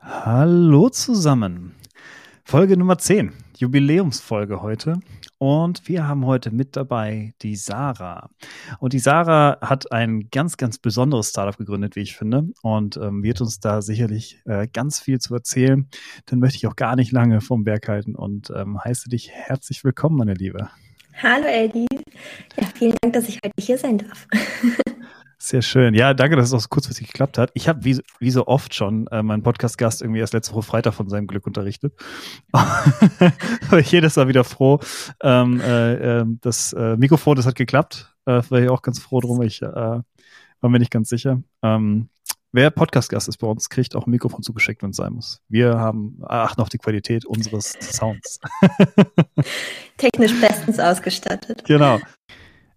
Hallo zusammen. Folge Nummer 10, Jubiläumsfolge heute. Und wir haben heute mit dabei die Sarah. Und die Sarah hat ein ganz, ganz besonderes Startup gegründet, wie ich finde, und ähm, wird uns da sicherlich äh, ganz viel zu erzählen. Dann möchte ich auch gar nicht lange vom Berg halten und ähm, heiße dich herzlich willkommen, meine Liebe. Hallo Eddie. Ja, vielen Dank, dass ich heute hier sein darf. Sehr schön. Ja, danke, dass es auch so kurzfristig geklappt hat. Ich habe wie, wie so oft schon äh, meinen Podcast-Gast irgendwie erst letzte Woche Freitag von seinem Glück unterrichtet. war ich jedes Mal wieder froh. Ähm, äh, äh, das äh, Mikrofon, das hat geklappt. Äh, war ich auch ganz froh drum. Ich äh, war mir nicht ganz sicher. Ähm, wer Podcast-Gast ist bei uns, kriegt auch ein Mikrofon zugeschickt, wenn es sein muss. Wir haben achten auf die Qualität unseres Sounds. Technisch bestens ausgestattet. Genau.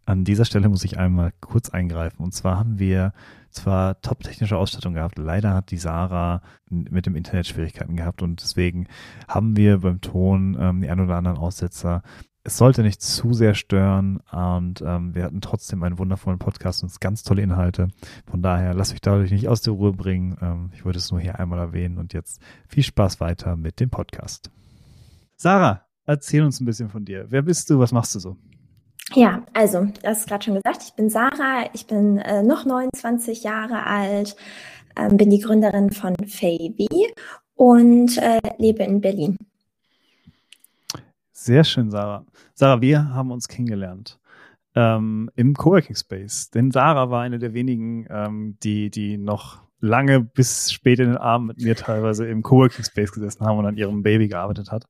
An dieser Stelle muss ich einmal kurz eingreifen. Und zwar haben wir zwar top-technische Ausstattung gehabt, leider hat die Sarah mit dem Internet Schwierigkeiten gehabt und deswegen haben wir beim Ton ähm, die ein oder anderen Aussetzer. Es sollte nicht zu sehr stören und ähm, wir hatten trotzdem einen wundervollen Podcast und ganz tolle Inhalte. Von daher lasst euch dadurch nicht aus der Ruhe bringen. Ähm, ich wollte es nur hier einmal erwähnen und jetzt viel Spaß weiter mit dem Podcast. Sarah, erzähl uns ein bisschen von dir. Wer bist du? Was machst du so? Ja, also, das ist gerade schon gesagt, ich bin Sarah, ich bin äh, noch 29 Jahre alt, äh, bin die Gründerin von Fabi und äh, lebe in Berlin. Sehr schön, Sarah. Sarah, wir haben uns kennengelernt ähm, im Coworking Space, denn Sarah war eine der wenigen, ähm, die, die noch lange bis spät in den Abend mit mir teilweise im Coworking Space gesessen haben und an ihrem Baby gearbeitet hat,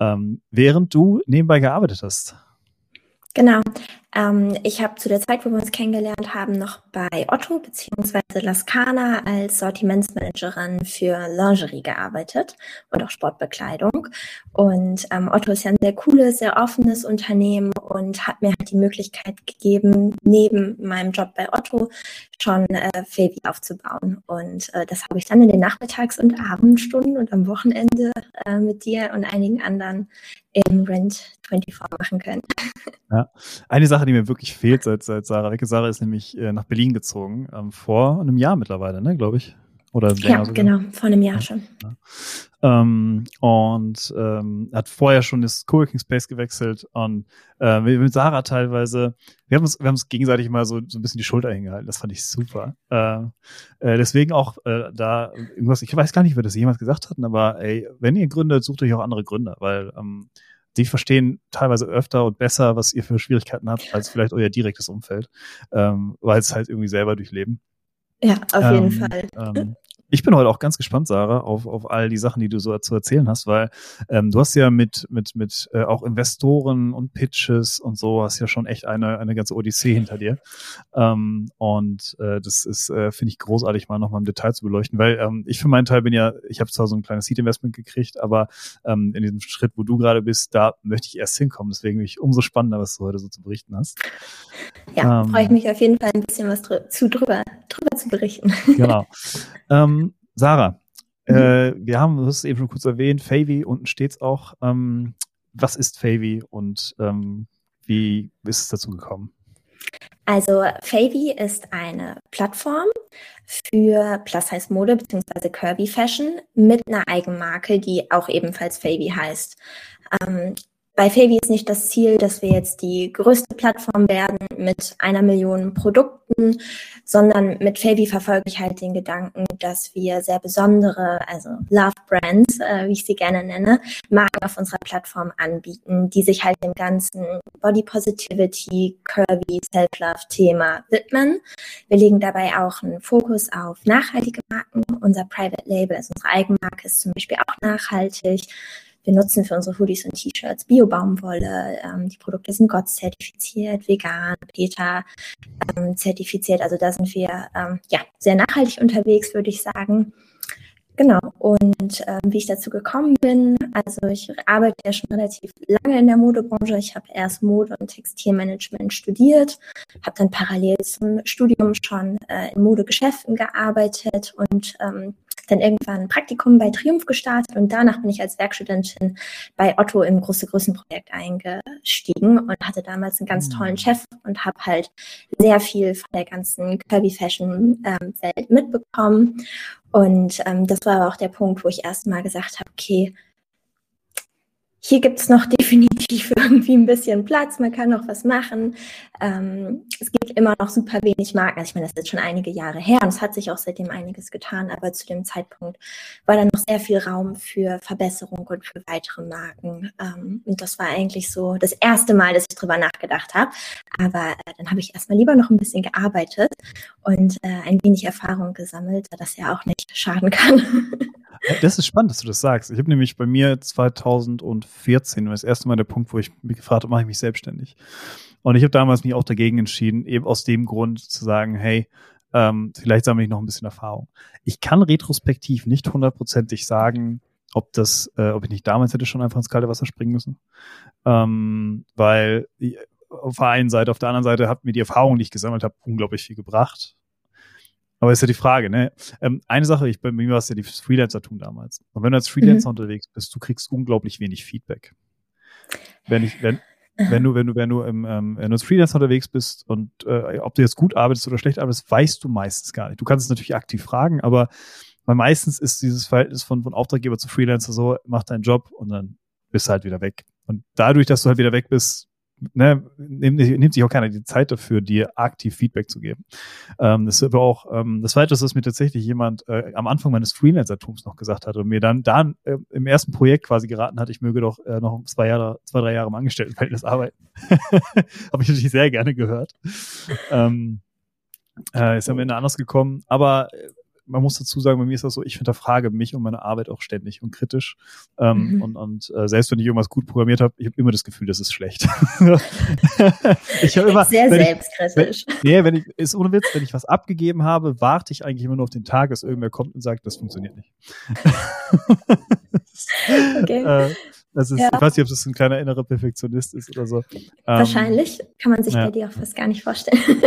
ähm, während du nebenbei gearbeitet hast. Genau. Ähm, ich habe zu der Zeit, wo wir uns kennengelernt haben, noch bei Otto bzw. Lascana als Sortimentsmanagerin für Lingerie gearbeitet und auch Sportbekleidung. Und ähm, Otto ist ja ein sehr cooles, sehr offenes Unternehmen und hat mir halt die Möglichkeit gegeben, neben meinem Job bei Otto schon äh, Favi aufzubauen. Und äh, das habe ich dann in den Nachmittags- und Abendstunden und am Wochenende äh, mit dir und einigen anderen im Rent 24 machen können. Ja, eine Sache, die mir wirklich fehlt, seit, seit Sarah weg ist, Sarah ist nämlich äh, nach Berlin gezogen, ähm, vor einem Jahr mittlerweile, ne, glaube ich. Oder ja, sogar. genau, vor einem Jahr schon. Ja. Ähm, und ähm, hat vorher schon das Coworking Space gewechselt und äh, mit, Sarah teilweise, wir haben uns, wir haben uns gegenseitig mal so, so ein bisschen die Schulter hingehalten. Das fand ich super. Äh, äh, deswegen auch äh, da irgendwas, ich weiß gar nicht, wer das jemals gesagt hat, aber ey, wenn ihr gründet, sucht euch auch andere Gründer, weil ähm, die verstehen teilweise öfter und besser, was ihr für Schwierigkeiten habt, als vielleicht euer direktes Umfeld, ähm, weil es halt irgendwie selber durchleben. Ja, auf ähm, jeden Fall. Ähm, ich bin heute auch ganz gespannt, Sarah, auf, auf all die Sachen, die du so zu erzählen hast, weil ähm, du hast ja mit, mit, mit äh, auch Investoren und Pitches und so, hast ja schon echt eine, eine ganze Odyssee hinter dir. Ähm, und äh, das ist, äh, finde ich, großartig, mal nochmal im Detail zu beleuchten, weil ähm, ich für meinen Teil bin ja, ich habe zwar so ein kleines Seed-Investment gekriegt, aber ähm, in diesem Schritt, wo du gerade bist, da möchte ich erst hinkommen. Deswegen bin ich umso spannender, was du heute so zu berichten hast. Ja, ähm, freue ich mich auf jeden Fall ein bisschen was drü zu drüber, drüber zu berichten. Genau. Ähm, Sarah, mhm. äh, wir haben, du hast es eben schon kurz erwähnt, Favy, unten steht es auch. Ähm, was ist Favy und ähm, wie ist es dazu gekommen? Also Favy ist eine Plattform für Plus-Size-Mode bzw. Curvy Fashion mit einer Eigenmarke, die auch ebenfalls Favy heißt. Ähm, bei Favi ist nicht das Ziel, dass wir jetzt die größte Plattform werden mit einer Million Produkten, sondern mit Favi verfolge ich halt den Gedanken, dass wir sehr besondere, also Love Brands, äh, wie ich sie gerne nenne, Marken auf unserer Plattform anbieten, die sich halt dem ganzen Body Positivity, Curvy, Self-Love Thema widmen. Wir legen dabei auch einen Fokus auf nachhaltige Marken. Unser Private Label, also unsere Eigenmarke, ist zum Beispiel auch nachhaltig. Wir nutzen für unsere Hoodies und T-Shirts Bio-Baumwolle. Ähm, die Produkte sind Gott zertifiziert, vegan, Peter ähm, zertifiziert. Also da sind wir ähm, ja sehr nachhaltig unterwegs, würde ich sagen. Genau. Und ähm, wie ich dazu gekommen bin, also ich arbeite ja schon relativ lange in der Modebranche. Ich habe erst Mode- und Textilmanagement studiert, habe dann parallel zum Studium schon äh, in Modegeschäften gearbeitet und ähm, dann irgendwann ein Praktikum bei Triumph gestartet und danach bin ich als Werkstudentin bei Otto im große Größenprojekt eingestiegen und hatte damals einen ganz tollen mhm. Chef und habe halt sehr viel von der ganzen Curvy Fashion ähm, Welt mitbekommen Und ähm, das war aber auch der Punkt, wo ich erst mal gesagt habe, okay, hier gibt es noch definitiv irgendwie ein bisschen Platz, man kann noch was machen. Ähm, es gibt immer noch super wenig Marken. Also ich meine, das ist jetzt schon einige Jahre her und es hat sich auch seitdem einiges getan, aber zu dem Zeitpunkt war dann noch sehr viel Raum für Verbesserung und für weitere Marken. Ähm, und das war eigentlich so das erste Mal, dass ich drüber nachgedacht habe. Aber äh, dann habe ich erstmal lieber noch ein bisschen gearbeitet und äh, ein wenig Erfahrung gesammelt, da das ja auch nicht schaden kann. Das ist spannend, dass du das sagst. Ich habe nämlich bei mir 2014 das erste Mal der Punkt, wo ich mich gefragt habe, mache ich mich selbstständig. Und ich habe damals mich auch dagegen entschieden, eben aus dem Grund zu sagen, hey, ähm, vielleicht sammle ich noch ein bisschen Erfahrung. Ich kann retrospektiv nicht hundertprozentig sagen, ob das, äh, ob ich nicht damals hätte schon einfach ins kalte Wasser springen müssen. Ähm, weil auf der einen Seite, auf der anderen Seite hat mir die Erfahrung, die ich gesammelt habe, unglaublich viel gebracht. Aber ist ja die Frage, ne? Ähm, eine Sache, ich, bei mir war es ja die Freelancer-Tum damals. Und wenn du als Freelancer mhm. unterwegs bist, du kriegst unglaublich wenig Feedback. Wenn ich, wenn, wenn du, wenn du, wenn du im, ähm, wenn du als Freelancer unterwegs bist und äh, ob du jetzt gut arbeitest oder schlecht arbeitest, weißt du meistens gar nicht. Du kannst es natürlich aktiv fragen, aber weil meistens ist dieses Verhältnis von, von Auftraggeber zu Freelancer so, mach deinen Job und dann bist du halt wieder weg. Und dadurch, dass du halt wieder weg bist, ne, nimmt, nimmt sich auch keiner die Zeit dafür, dir aktiv Feedback zu geben. Ähm, das ist aber auch ähm, das Zweite, was mir tatsächlich jemand äh, am Anfang meines Freelancer-Tums noch gesagt hat und mir dann, dann äh, im ersten Projekt quasi geraten hat, ich möge doch äh, noch zwei Jahre, zwei, drei Jahre im Angestelltenverhältnis arbeiten. Habe ich natürlich sehr gerne gehört. Ähm, äh, ist am Ende anders gekommen. Aber äh, man muss dazu sagen, bei mir ist das so, ich hinterfrage mich und meine Arbeit auch ständig und kritisch. Ähm, mhm. Und, und äh, selbst wenn ich irgendwas gut programmiert habe, ich habe immer das Gefühl, das ist schlecht. ich habe immer sehr selbstkritisch. Ich, wenn, nee, wenn ich, ist ohne Witz, wenn ich was abgegeben habe, warte ich eigentlich immer nur auf den Tag, dass irgendwer kommt und sagt, das funktioniert nicht. okay. äh, das ist, ja. Ich weiß nicht, ob das ein kleiner innerer Perfektionist ist oder so. Wahrscheinlich. Ähm, Kann man sich ja. bei dir auch fast gar nicht vorstellen.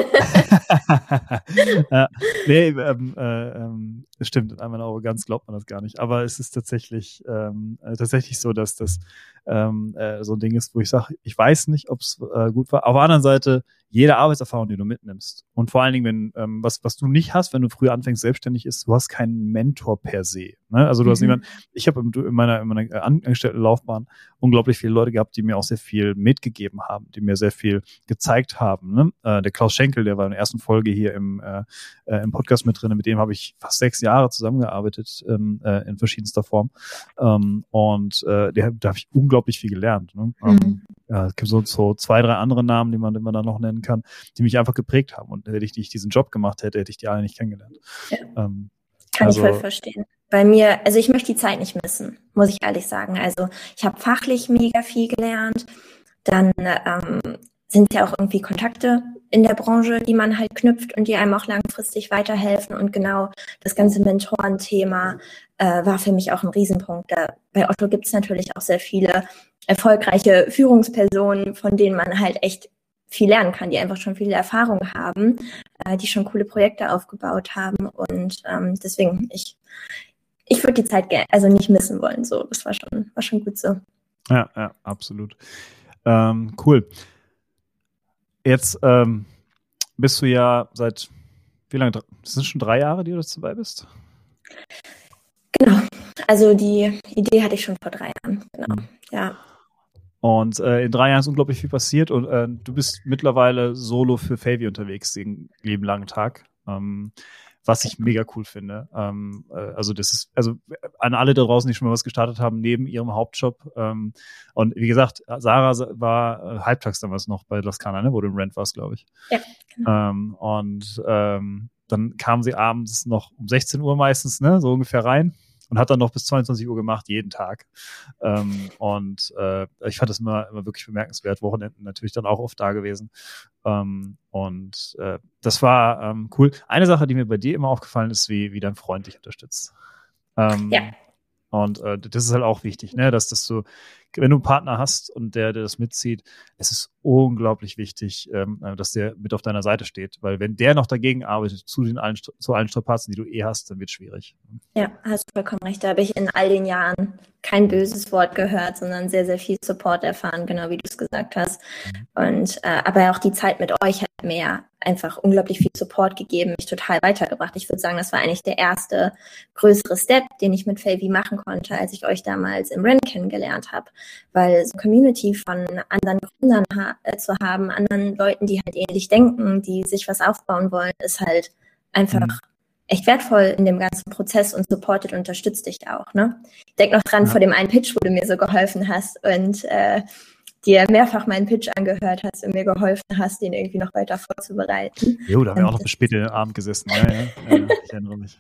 ja, nee, ähm, äh, ähm, stimmt, in meiner Arroganz glaubt man das gar nicht. Aber es ist tatsächlich, ähm, äh, tatsächlich so, dass das ähm, äh, so ein Ding ist, wo ich sage, ich weiß nicht, ob es äh, gut war. Auf der anderen Seite, jede Arbeitserfahrung, die du mitnimmst. Und vor allen Dingen, wenn, ähm, was, was du nicht hast, wenn du früher anfängst, selbstständig ist, du hast keinen Mentor per se. Ne? Also du mhm. hast niemanden, ich habe in meiner, in meiner Angestelltenlaufbahn unglaublich viele Leute gehabt, die mir auch sehr viel mitgegeben haben, die mir sehr viel gezeigt haben. Ne? Äh, der Klaus Schenkel, der war in der ersten Folge hier im, äh, äh im Podcast mit drin, mit dem habe ich fast sechs Jahre zusammengearbeitet ähm, äh, in verschiedenster Form. Ähm, und äh, der, da habe ich unglaublich viel gelernt. Ne? Ähm, mhm. ja, es gibt so, so zwei, drei andere Namen, die man, die man da noch nennen nennen kann, die mich einfach geprägt haben. Und hätte ich nicht diesen Job gemacht hätte, hätte ich die alle nicht kennengelernt. Ja. Ähm, kann also, ich voll verstehen. Bei mir, also ich möchte die Zeit nicht missen, muss ich ehrlich sagen. Also ich habe fachlich mega viel gelernt. Dann ähm, sind ja auch irgendwie Kontakte in der Branche, die man halt knüpft und die einem auch langfristig weiterhelfen. Und genau das ganze Mentorenthema äh, war für mich auch ein Riesenpunkt. Da, bei Otto gibt es natürlich auch sehr viele erfolgreiche Führungspersonen, von denen man halt echt viel lernen kann, die einfach schon viele Erfahrung haben, äh, die schon coole Projekte aufgebaut haben. Und ähm, deswegen, ich, ich würde die Zeit also nicht missen wollen. So, das war schon, war schon gut so. Ja, ja, absolut. Ähm, cool. Jetzt ähm, bist du ja seit wie lange? Das sind schon drei Jahre, die du jetzt dabei bist? Genau. Also die Idee hatte ich schon vor drei Jahren. Genau. Mhm. Ja. Und äh, in drei Jahren ist unglaublich viel passiert und äh, du bist mittlerweile solo für Favy unterwegs den lieben langen Tag. Ähm, was ich mega cool finde. Ähm, äh, also das ist, also an alle da draußen, die schon mal was gestartet haben, neben ihrem Hauptjob. Ähm, und wie gesagt, Sarah war äh, halbtags damals noch bei Laskana, ne, wo du im Rent warst, glaube ich. Ja. Genau. Ähm, und ähm, dann kam sie abends noch um 16 Uhr meistens, ne, so ungefähr rein und hat dann noch bis 22 Uhr gemacht, jeden Tag. Ähm, und äh, ich fand das immer, immer wirklich bemerkenswert. Wochenenden natürlich dann auch oft da gewesen. Ähm, und äh, das war ähm, cool. Eine Sache, die mir bei dir immer aufgefallen ist, wie, wie dein Freund dich unterstützt. Ähm, ja. Und äh, das ist halt auch wichtig, ne, dass das so, wenn du einen Partner hast und der, der das mitzieht, es ist unglaublich wichtig, ähm, äh, dass der mit auf deiner Seite steht, weil wenn der noch dagegen arbeitet zu den allen, zu allen Strapazen, die du eh hast, dann wird es schwierig. Ja, hast du vollkommen recht. Da habe ich in all den Jahren kein böses Wort gehört, sondern sehr, sehr viel Support erfahren, genau wie du es gesagt hast. Mhm. Und äh, aber auch die Zeit mit euch hat mehr einfach unglaublich viel Support gegeben, mich total weitergebracht. Ich würde sagen, das war eigentlich der erste größere Step, den ich mit Favy machen konnte, als ich euch damals im Rennen kennengelernt habe. Weil so Community von anderen Gründern ha äh, zu haben, anderen Leuten, die halt ähnlich denken, die sich was aufbauen wollen, ist halt einfach mhm. echt wertvoll in dem ganzen Prozess und supportet und unterstützt dich auch. Ne? Ich denke noch dran ja. vor dem einen Pitch, wo du mir so geholfen hast und äh, dir mehrfach meinen Pitch angehört hast und mir geholfen hast, den irgendwie noch weiter vorzubereiten. Jo, da haben wir auch noch bis spät in den Abend gesessen. Ja, ja, ja, ich erinnere mich.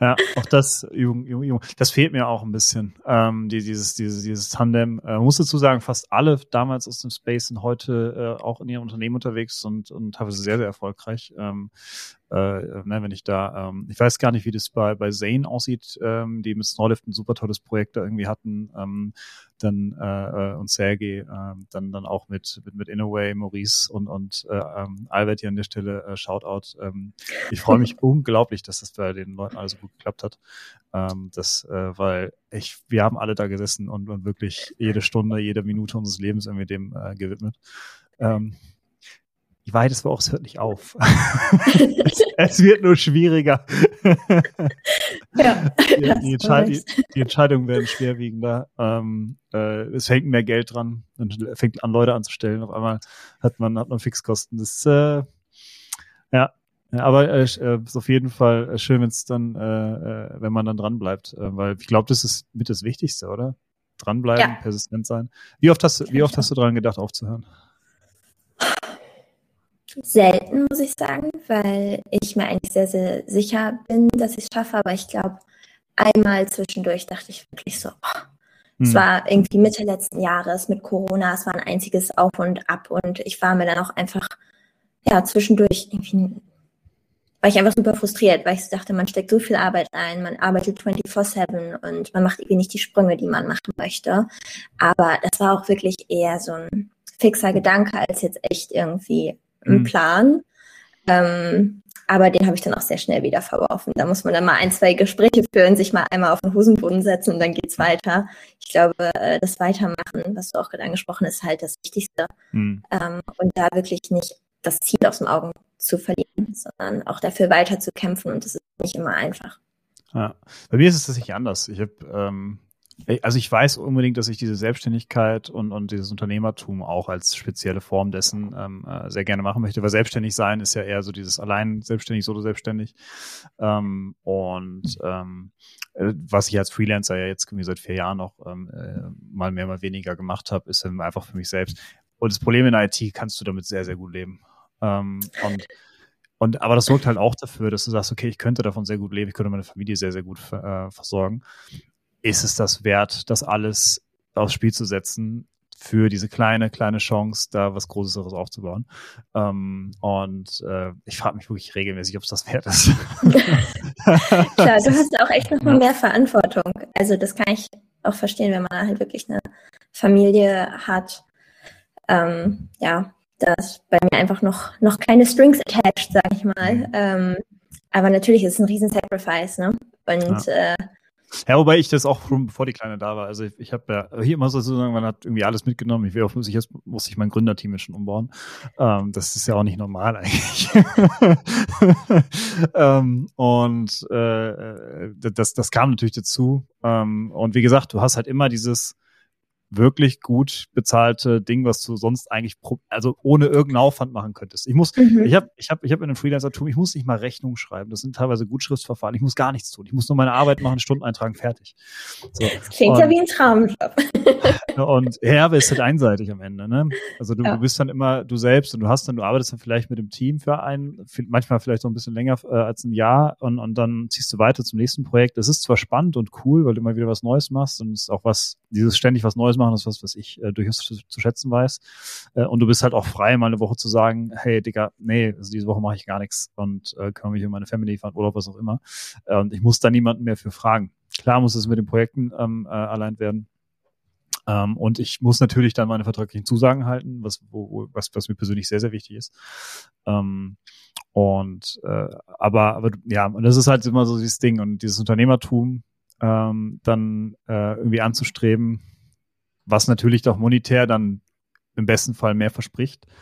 Ja, auch das, Übung, Übung, Übung. Das fehlt mir auch ein bisschen. Ähm, die, dieses, dieses, dieses Tandem. Äh, muss dazu sagen, fast alle damals aus dem Space sind heute äh, auch in ihrem Unternehmen unterwegs und, und teilweise sehr, sehr erfolgreich. Ähm, äh, ne, wenn ich da, ähm, ich weiß gar nicht, wie das bei, bei Zane aussieht, ähm, die mit Snowlift ein super tolles Projekt da irgendwie hatten. Ähm, dann äh, äh, und Sergei, äh, dann dann auch mit mit, mit Inaway, Maurice und und äh, ähm, Albert hier an der Stelle äh, Shoutout. Ähm, ich freue mich unglaublich, dass das bei den Leuten alles so gut geklappt hat. Ähm, das, äh, weil ich, wir haben alle da gesessen und, und wirklich jede Stunde, jede Minute unseres Lebens irgendwie dem äh, gewidmet. Ähm, die Wahrheit ist aber auch, es hört nicht auf. es, es, wird nur schwieriger. ja, die, die, Entscheid die, die, Entscheidungen werden schwerwiegender. Ähm, äh, es fängt mehr Geld dran und fängt an, Leute anzustellen. Auf einmal hat man, hat man Fixkosten. Das äh, ja, aber äh, äh, ist auf jeden Fall äh, schön, wenn es dann, äh, äh, wenn man dann dran bleibt, äh, weil ich glaube, das ist mit das Wichtigste, oder? Dranbleiben, ja. persistent sein. Wie oft hast, wie oft hast du dran gedacht, aufzuhören? Selten, muss ich sagen, weil ich mir eigentlich sehr, sehr sicher bin, dass ich es schaffe. Aber ich glaube, einmal zwischendurch dachte ich wirklich so, oh, hm. es war irgendwie Mitte letzten Jahres mit Corona, es war ein einziges Auf und Ab und ich war mir dann auch einfach, ja, zwischendurch irgendwie, war ich einfach super frustriert, weil ich dachte, man steckt so viel Arbeit ein, man arbeitet 24-7 und man macht irgendwie nicht die Sprünge, die man machen möchte. Aber das war auch wirklich eher so ein fixer Gedanke, als jetzt echt irgendwie einen mhm. Plan. Ähm, aber den habe ich dann auch sehr schnell wieder verworfen. Da muss man dann mal ein, zwei Gespräche führen, sich mal einmal auf den Hosenboden setzen und dann geht's weiter. Ich glaube, äh, das Weitermachen, was du auch gerade angesprochen hast, ist halt das Wichtigste. Mhm. Ähm, und da wirklich nicht das Ziel aus den Augen zu verlieren, sondern auch dafür weiter zu kämpfen und das ist nicht immer einfach. Ja. Bei mir ist es tatsächlich anders. Ich habe ähm, also ich weiß unbedingt, dass ich diese Selbstständigkeit und, und dieses Unternehmertum auch als spezielle Form dessen ähm, äh, sehr gerne machen möchte, weil selbstständig sein ist ja eher so dieses allein selbstständig, solo selbstständig. Ähm, und ähm, äh, was ich als Freelancer ja jetzt irgendwie seit vier Jahren noch ähm, äh, mal mehr, mal weniger gemacht habe, ist dann einfach für mich selbst. Und das Problem in IT kannst du damit sehr, sehr gut leben. Ähm, und und aber das sorgt halt auch dafür, dass du sagst, okay, ich könnte davon sehr gut leben, ich könnte meine Familie sehr, sehr gut äh, versorgen ist es das wert, das alles aufs Spiel zu setzen für diese kleine, kleine Chance, da was Großeres aufzubauen. Ähm, und äh, ich frage mich wirklich regelmäßig, ob es das wert ist. Klar, du hast auch echt nochmal mehr Verantwortung. Also das kann ich auch verstehen, wenn man halt wirklich eine Familie hat. Ähm, ja, da ist bei mir einfach noch, noch keine Strings attached, sag ich mal. Mhm. Ähm, aber natürlich ist es ein riesen Sacrifice, ne? Und ja. äh, ja, wobei ich das auch schon bevor die Kleine da war. Also ich, ich habe ja hier immer so sozusagen, man hat irgendwie alles mitgenommen. Ich will ich jetzt muss ich mein Gründerteam jetzt schon umbauen. Ähm, das ist ja auch nicht normal eigentlich. ähm, und äh, äh, das, das kam natürlich dazu. Ähm, und wie gesagt, du hast halt immer dieses wirklich gut bezahlte Ding, was du sonst eigentlich also ohne irgendeinen Aufwand machen könntest. Ich muss, mhm. ich habe, ich habe, ich habe in einem Freelancer-Tum, ich muss nicht mal Rechnung schreiben. Das sind teilweise Gutschriftsverfahren. Ich muss gar nichts tun. Ich muss nur meine Arbeit machen, Stunden eintragen, fertig. So. klingt und, ja wie ein Traumjob. und ja, aber ist halt einseitig am Ende. Ne? Also du, ja. du, bist dann immer du selbst und du hast dann, du arbeitest dann vielleicht mit dem Team für ein, manchmal vielleicht so ein bisschen länger äh, als ein Jahr und, und dann ziehst du weiter zum nächsten Projekt. Das ist zwar spannend und cool, weil du immer wieder was Neues machst und es ist auch was, dieses ständig was Neues machen, ist was, was ich äh, durchaus zu, zu, schätzen weiß. Äh, und du bist halt auch frei, mal eine Woche zu sagen, hey Digga, nee, also diese Woche mache ich gar nichts und äh, kümmere mich um meine Family, fahren Urlaub, was auch immer. Äh, und ich muss da niemanden mehr für fragen. Klar muss es mit den Projekten ähm, äh, allein werden. Ähm, und ich muss natürlich dann meine vertraglichen Zusagen halten, was, wo, was, was mir persönlich sehr, sehr wichtig ist. Ähm, und äh, aber, aber ja, und das ist halt immer so dieses Ding und dieses Unternehmertum, ähm, dann äh, irgendwie anzustreben, was natürlich doch monetär dann im besten Fall mehr verspricht.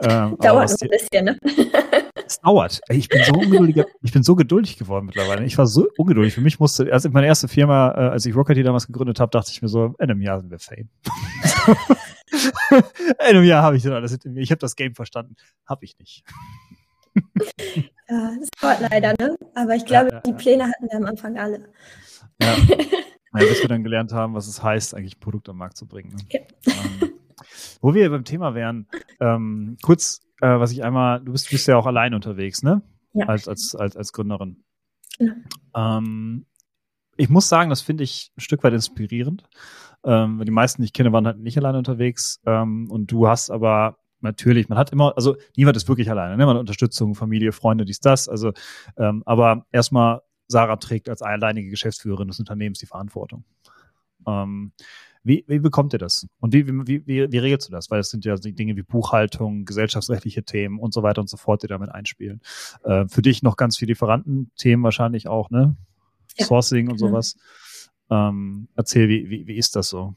Ähm, Dauert noch ein bisschen, ne? Es dauert. Ich bin so ungeduldig, ich bin so geduldig geworden mittlerweile. Ich war so ungeduldig. Für mich musste, also meine erste Firma, äh, als ich Rocket damals gegründet habe, dachte ich mir so, in einem Jahr sind wir Fame. in einem Jahr habe ich dann alles hinter mir. Ich habe das Game verstanden. Habe ich nicht. ja, das dauert leider, ne? Aber ich glaube, ja, ja, die Pläne hatten wir am Anfang alle. Ja. Ja, bis wir dann gelernt haben, was es heißt, eigentlich ein Produkt am Markt zu bringen. Ne? Okay. Ähm, wo wir beim Thema wären, ähm, kurz, äh, was ich einmal, du bist, bist ja auch allein unterwegs, ne? Ja. Als, als, als, als Gründerin. Genau. Ähm, ich muss sagen, das finde ich ein Stück weit inspirierend. Ähm, die meisten, die ich kenne, waren halt nicht alleine unterwegs. Ähm, und du hast aber natürlich, man hat immer, also niemand ist wirklich alleine, ne? Man hat Unterstützung, Familie, Freunde, dies, das. Also, ähm, aber erstmal Sarah trägt als alleinige Geschäftsführerin des Unternehmens die Verantwortung. Ähm, wie, wie bekommt ihr das? Und wie, wie, wie, wie regelst du das? Weil es sind ja Dinge wie Buchhaltung, gesellschaftsrechtliche Themen und so weiter und so fort, die damit einspielen. Äh, für dich noch ganz viele Lieferantenthemen wahrscheinlich auch, ne? Ja, Sourcing und genau. sowas. Ähm, erzähl, wie, wie, wie ist das so?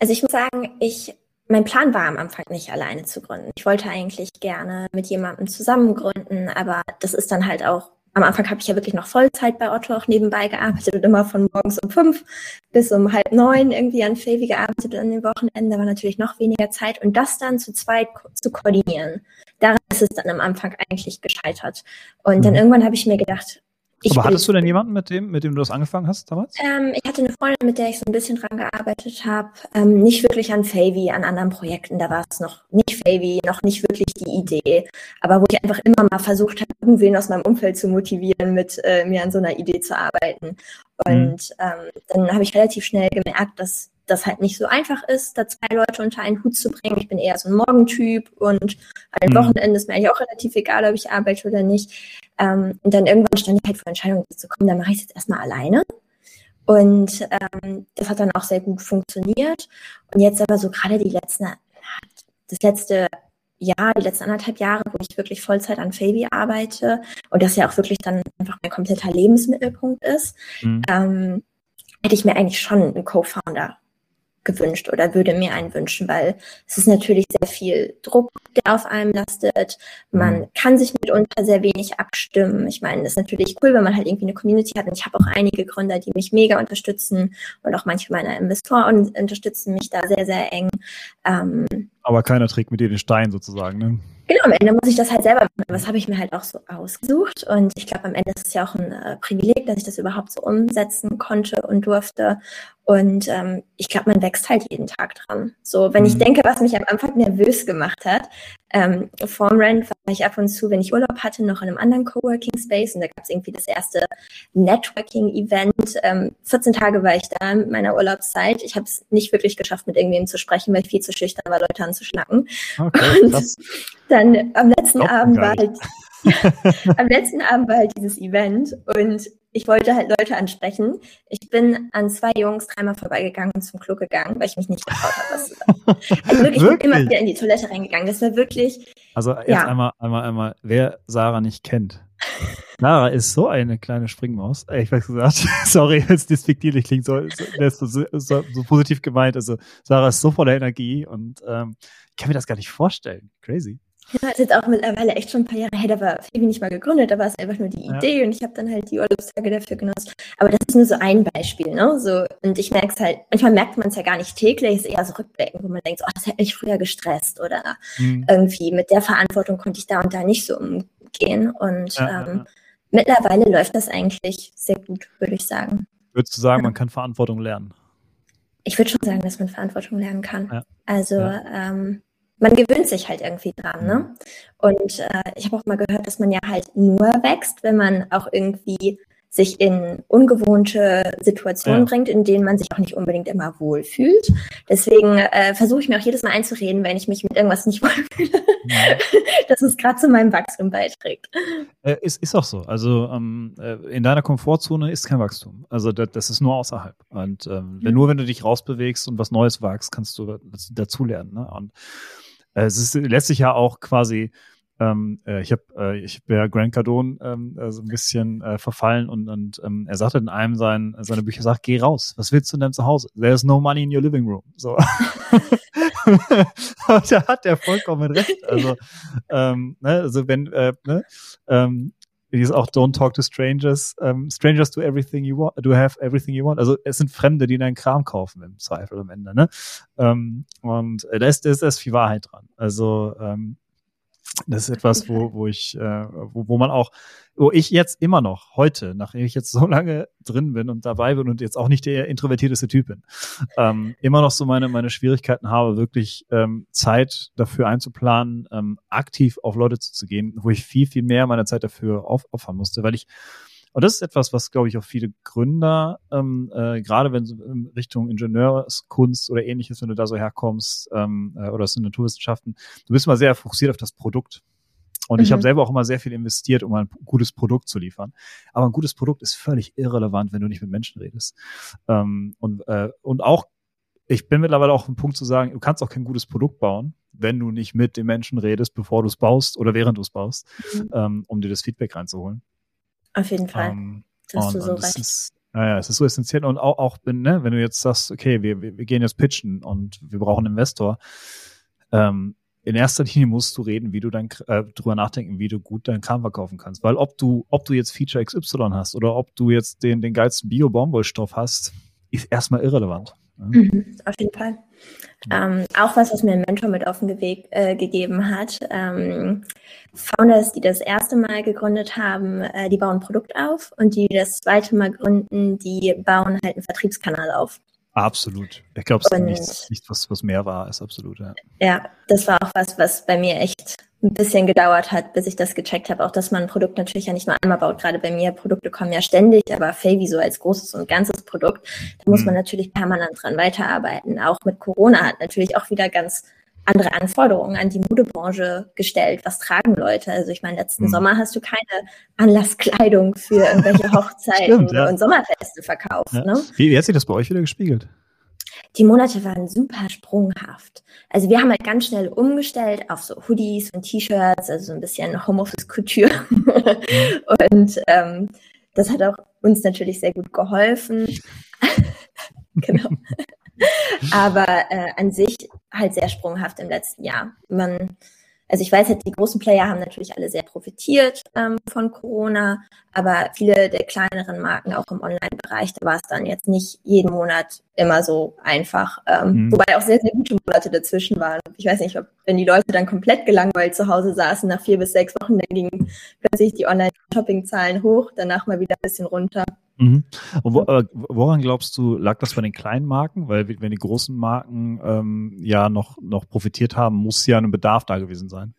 Also ich muss sagen, ich mein Plan war am Anfang nicht alleine zu gründen. Ich wollte eigentlich gerne mit jemandem zusammen gründen, aber das ist dann halt auch am Anfang habe ich ja wirklich noch Vollzeit bei Otto auch nebenbei gearbeitet und immer von morgens um fünf bis um halb neun irgendwie an Favy gearbeitet an den Wochenenden. war natürlich noch weniger Zeit und das dann zu zweit zu koordinieren. Daran ist es dann am Anfang eigentlich gescheitert. Und mhm. dann irgendwann habe ich mir gedacht, ich Aber hattest du denn jemanden, mit dem, mit dem du das angefangen hast damals? Ähm, ich hatte eine Freundin, mit der ich so ein bisschen dran gearbeitet habe. Ähm, nicht wirklich an Favy, an anderen Projekten. Da war es noch nicht Favy, noch nicht wirklich die Idee. Aber wo ich einfach immer mal versucht habe, irgendwen aus meinem Umfeld zu motivieren, mit äh, mir an so einer Idee zu arbeiten. Und mhm. ähm, dann habe ich relativ schnell gemerkt, dass das halt nicht so einfach ist, da zwei Leute unter einen Hut zu bringen. Ich bin eher so ein Morgentyp und den mhm. Wochenenden ist mir eigentlich auch relativ egal, ob ich arbeite oder nicht. Ähm, und dann irgendwann stand ich halt vor Entscheidung zu kommen, dann mache ich es jetzt erstmal alleine. Und ähm, das hat dann auch sehr gut funktioniert. Und jetzt aber so gerade die letzten, das letzte Jahr, die letzten anderthalb Jahre, wo ich wirklich Vollzeit an Fabi arbeite und das ja auch wirklich dann einfach mein kompletter Lebensmittelpunkt ist, mhm. ähm, hätte ich mir eigentlich schon einen Co-Founder gewünscht oder würde mir einen wünschen, weil es ist natürlich sehr viel Druck, der auf einem lastet. Man mhm. kann sich mitunter sehr wenig abstimmen. Ich meine, das ist natürlich cool, wenn man halt irgendwie eine Community hat. Und ich habe auch einige Gründer, die mich mega unterstützen und auch manche meiner Investoren unterstützen mich da sehr, sehr eng. Ähm, Aber keiner trägt mit dir den Stein sozusagen, ne? Genau, am Ende muss ich das halt selber machen. Was habe ich mir halt auch so ausgesucht? Und ich glaube, am Ende ist es ja auch ein äh, Privileg, dass ich das überhaupt so umsetzen konnte und durfte. Und ähm, ich glaube, man wächst halt jeden Tag dran. So, wenn mhm. ich denke, was mich am Anfang nervös gemacht hat, ähm, vorm Rent war ich ab und zu, wenn ich Urlaub hatte, noch in einem anderen Coworking Space und da gab es irgendwie das erste Networking-Event. Ähm, 14 Tage war ich da mit meiner Urlaubszeit. Ich habe es nicht wirklich geschafft, mit irgendwem zu sprechen, weil ich viel zu schüchtern war, Leute anzuschnacken. Okay, und das dann am letzten Abend war halt am letzten Abend war halt dieses Event und ich wollte halt Leute ansprechen. Ich bin an zwei Jungs dreimal vorbeigegangen und zum Klo gegangen, weil ich mich nicht getraut habe, was zu sagen. Also wirklich, wirklich? ich bin immer wieder in die Toilette reingegangen. Das war wirklich. Also jetzt ja. einmal, einmal, einmal, wer Sarah nicht kennt. Sarah ist so eine kleine Springmaus. Ich weiß gesagt, sorry, jetzt despektierlich klingt so, so, so, so, so positiv gemeint. Also Sarah ist so voller Energie und ähm, ich kann mir das gar nicht vorstellen. Crazy. Ja, das ist jetzt auch mittlerweile echt schon ein paar Jahre her, da war Phoebe nicht mal gegründet, da war es einfach nur die Idee ja. und ich habe dann halt die Urlaubstage dafür genutzt. Aber das ist nur so ein Beispiel, ne? So, und ich merke es halt, manchmal merkt man es ja gar nicht täglich, es ist eher so rückblickend, wo man denkt, oh, das hätte mich früher gestresst oder mhm. irgendwie mit der Verantwortung konnte ich da und da nicht so umgehen. Und ja, ähm, mittlerweile läuft das eigentlich sehr gut, würde ich sagen. Würdest du sagen, man kann Verantwortung lernen? Ich würde schon sagen, dass man Verantwortung lernen kann. Also ähm, man gewöhnt sich halt irgendwie dran, ne? Mhm. Und äh, ich habe auch mal gehört, dass man ja halt nur wächst, wenn man auch irgendwie sich in ungewohnte Situationen ja. bringt, in denen man sich auch nicht unbedingt immer wohlfühlt. Deswegen äh, versuche ich mir auch jedes Mal einzureden, wenn ich mich mit irgendwas nicht wohlfühle, ja. dass es gerade zu meinem Wachstum beiträgt. Äh, ist, ist auch so. Also ähm, äh, in deiner Komfortzone ist kein Wachstum. Also das, das ist nur außerhalb. Und ähm, ja. nur wenn du dich rausbewegst und was Neues wagst, kannst du dazulernen. Ne? Und es ist letztlich ja auch quasi ähm, äh, ich habe äh, ich wäre Grant Cardone ähm, äh, so ein bisschen äh, verfallen und, und ähm, er sagte in einem sein, seiner Bücher, sagt, geh raus, was willst du denn zu Hause? There's no money in your living room. So. da hat er vollkommen recht. Also, ähm, ne, also wenn, äh, ne, ähm, ist auch Don't talk to strangers. Um, strangers do everything you want, do have everything you want. Also es sind Fremde, die deinen Kram kaufen im Zweifel am Ende. Ne? Um, und äh, da ist, da ist, da ist viel Wahrheit dran. Also ähm, das ist etwas, wo, wo ich, äh, wo, wo man auch, wo ich jetzt immer noch heute, nachdem ich jetzt so lange drin bin und dabei bin und jetzt auch nicht der introvertierteste Typ bin, ähm, immer noch so meine, meine Schwierigkeiten habe, wirklich ähm, Zeit dafür einzuplanen, ähm, aktiv auf Leute zuzugehen, wo ich viel, viel mehr meiner Zeit dafür auf, opfern musste, weil ich und das ist etwas, was, glaube ich, auch viele Gründer, ähm, äh, gerade wenn du in Richtung Ingenieurskunst oder ähnliches, wenn du da so herkommst, ähm, äh, oder aus den Naturwissenschaften, du bist immer sehr fokussiert auf das Produkt. Und mhm. ich habe selber auch immer sehr viel investiert, um ein gutes Produkt zu liefern. Aber ein gutes Produkt ist völlig irrelevant, wenn du nicht mit Menschen redest. Ähm, und, äh, und auch, ich bin mittlerweile auch im Punkt zu sagen, du kannst auch kein gutes Produkt bauen, wenn du nicht mit den Menschen redest, bevor du es baust oder während du es baust, mhm. ähm, um dir das Feedback reinzuholen. Auf jeden Fall. Ähm, das und, du so recht. Ist, naja, es ist so essentiell und auch, auch ne, wenn du jetzt sagst, okay, wir, wir, gehen jetzt pitchen und wir brauchen einen Investor, ähm, in erster Linie musst du reden, wie du dann äh, drüber nachdenken, wie du gut deinen Kram verkaufen kannst. Weil ob du, ob du jetzt Feature XY hast oder ob du jetzt den, den geilsten Bio-Baumwollstoff hast, ist erstmal irrelevant. Mhm, auf jeden Fall. Ähm, auch was, was mir ein Mentor mit auf den Weg äh, gegeben hat. Ähm, Founders, die das erste Mal gegründet haben, äh, die bauen ein Produkt auf und die das zweite Mal gründen, die bauen halt einen Vertriebskanal auf. Absolut. Ich glaube, es ist nichts, nichts was, was mehr war, ist absolut, ja. Ja, das war auch was, was bei mir echt ein bisschen gedauert hat, bis ich das gecheckt habe. Auch, dass man ein Produkt natürlich ja nicht nur einmal baut. Gerade bei mir, Produkte kommen ja ständig, aber Favy so als großes und ganzes Produkt, da muss man mhm. natürlich permanent dran weiterarbeiten. Auch mit Corona hat natürlich auch wieder ganz andere Anforderungen an die Modebranche gestellt. Was tragen Leute? Also ich meine, letzten mhm. Sommer hast du keine Anlasskleidung für irgendwelche Hochzeiten Stimmt, ja. und Sommerfeste verkauft. Ja. Ne? Wie, wie hat sich das bei euch wieder gespiegelt? Die Monate waren super sprunghaft. Also wir haben halt ganz schnell umgestellt auf so Hoodies und T-Shirts, also so ein bisschen Homeoffice-Couture. Mhm. und ähm, das hat auch uns natürlich sehr gut geholfen. genau. Aber äh, an sich halt sehr sprunghaft im letzten Jahr. Man also ich weiß halt, die großen Player haben natürlich alle sehr profitiert ähm, von Corona, aber viele der kleineren Marken auch im Online-Bereich, da war es dann jetzt nicht jeden Monat immer so einfach. Ähm, mhm. Wobei auch sehr, sehr gute Monate dazwischen waren. Ich weiß nicht, ob wenn die Leute dann komplett gelangweilt zu Hause saßen, nach vier bis sechs Wochen, dann gingen plötzlich die Online-Shopping-Zahlen hoch, danach mal wieder ein bisschen runter. Mhm. Und wo, äh, woran glaubst du, lag das bei den kleinen Marken? Weil wenn die großen Marken ähm, ja noch, noch profitiert haben, muss ja ein Bedarf da gewesen sein.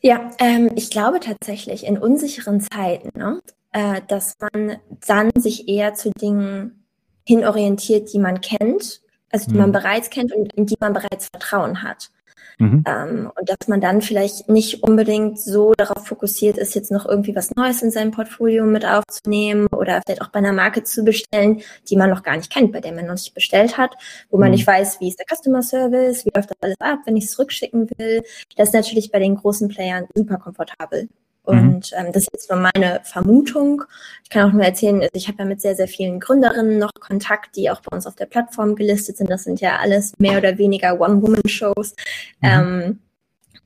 Ja, ähm, ich glaube tatsächlich in unsicheren Zeiten, ne, äh, dass man dann sich eher zu Dingen hinorientiert, die man kennt, also die mhm. man bereits kennt und in die man bereits Vertrauen hat. Mhm. Ähm, und dass man dann vielleicht nicht unbedingt so darauf fokussiert ist, jetzt noch irgendwie was Neues in seinem Portfolio mit aufzunehmen oder vielleicht auch bei einer Marke zu bestellen, die man noch gar nicht kennt, bei der man noch nicht bestellt hat, wo man mhm. nicht weiß, wie ist der Customer Service, wie läuft das alles ab, wenn ich es zurückschicken will. Das ist natürlich bei den großen Playern super komfortabel. Mhm. Und ähm, das ist jetzt nur meine Vermutung. Ich kann auch nur erzählen, also ich habe ja mit sehr, sehr vielen Gründerinnen noch Kontakt, die auch bei uns auf der Plattform gelistet sind. Das sind ja alles mehr oder weniger One-Woman-Shows. Mhm. Ähm,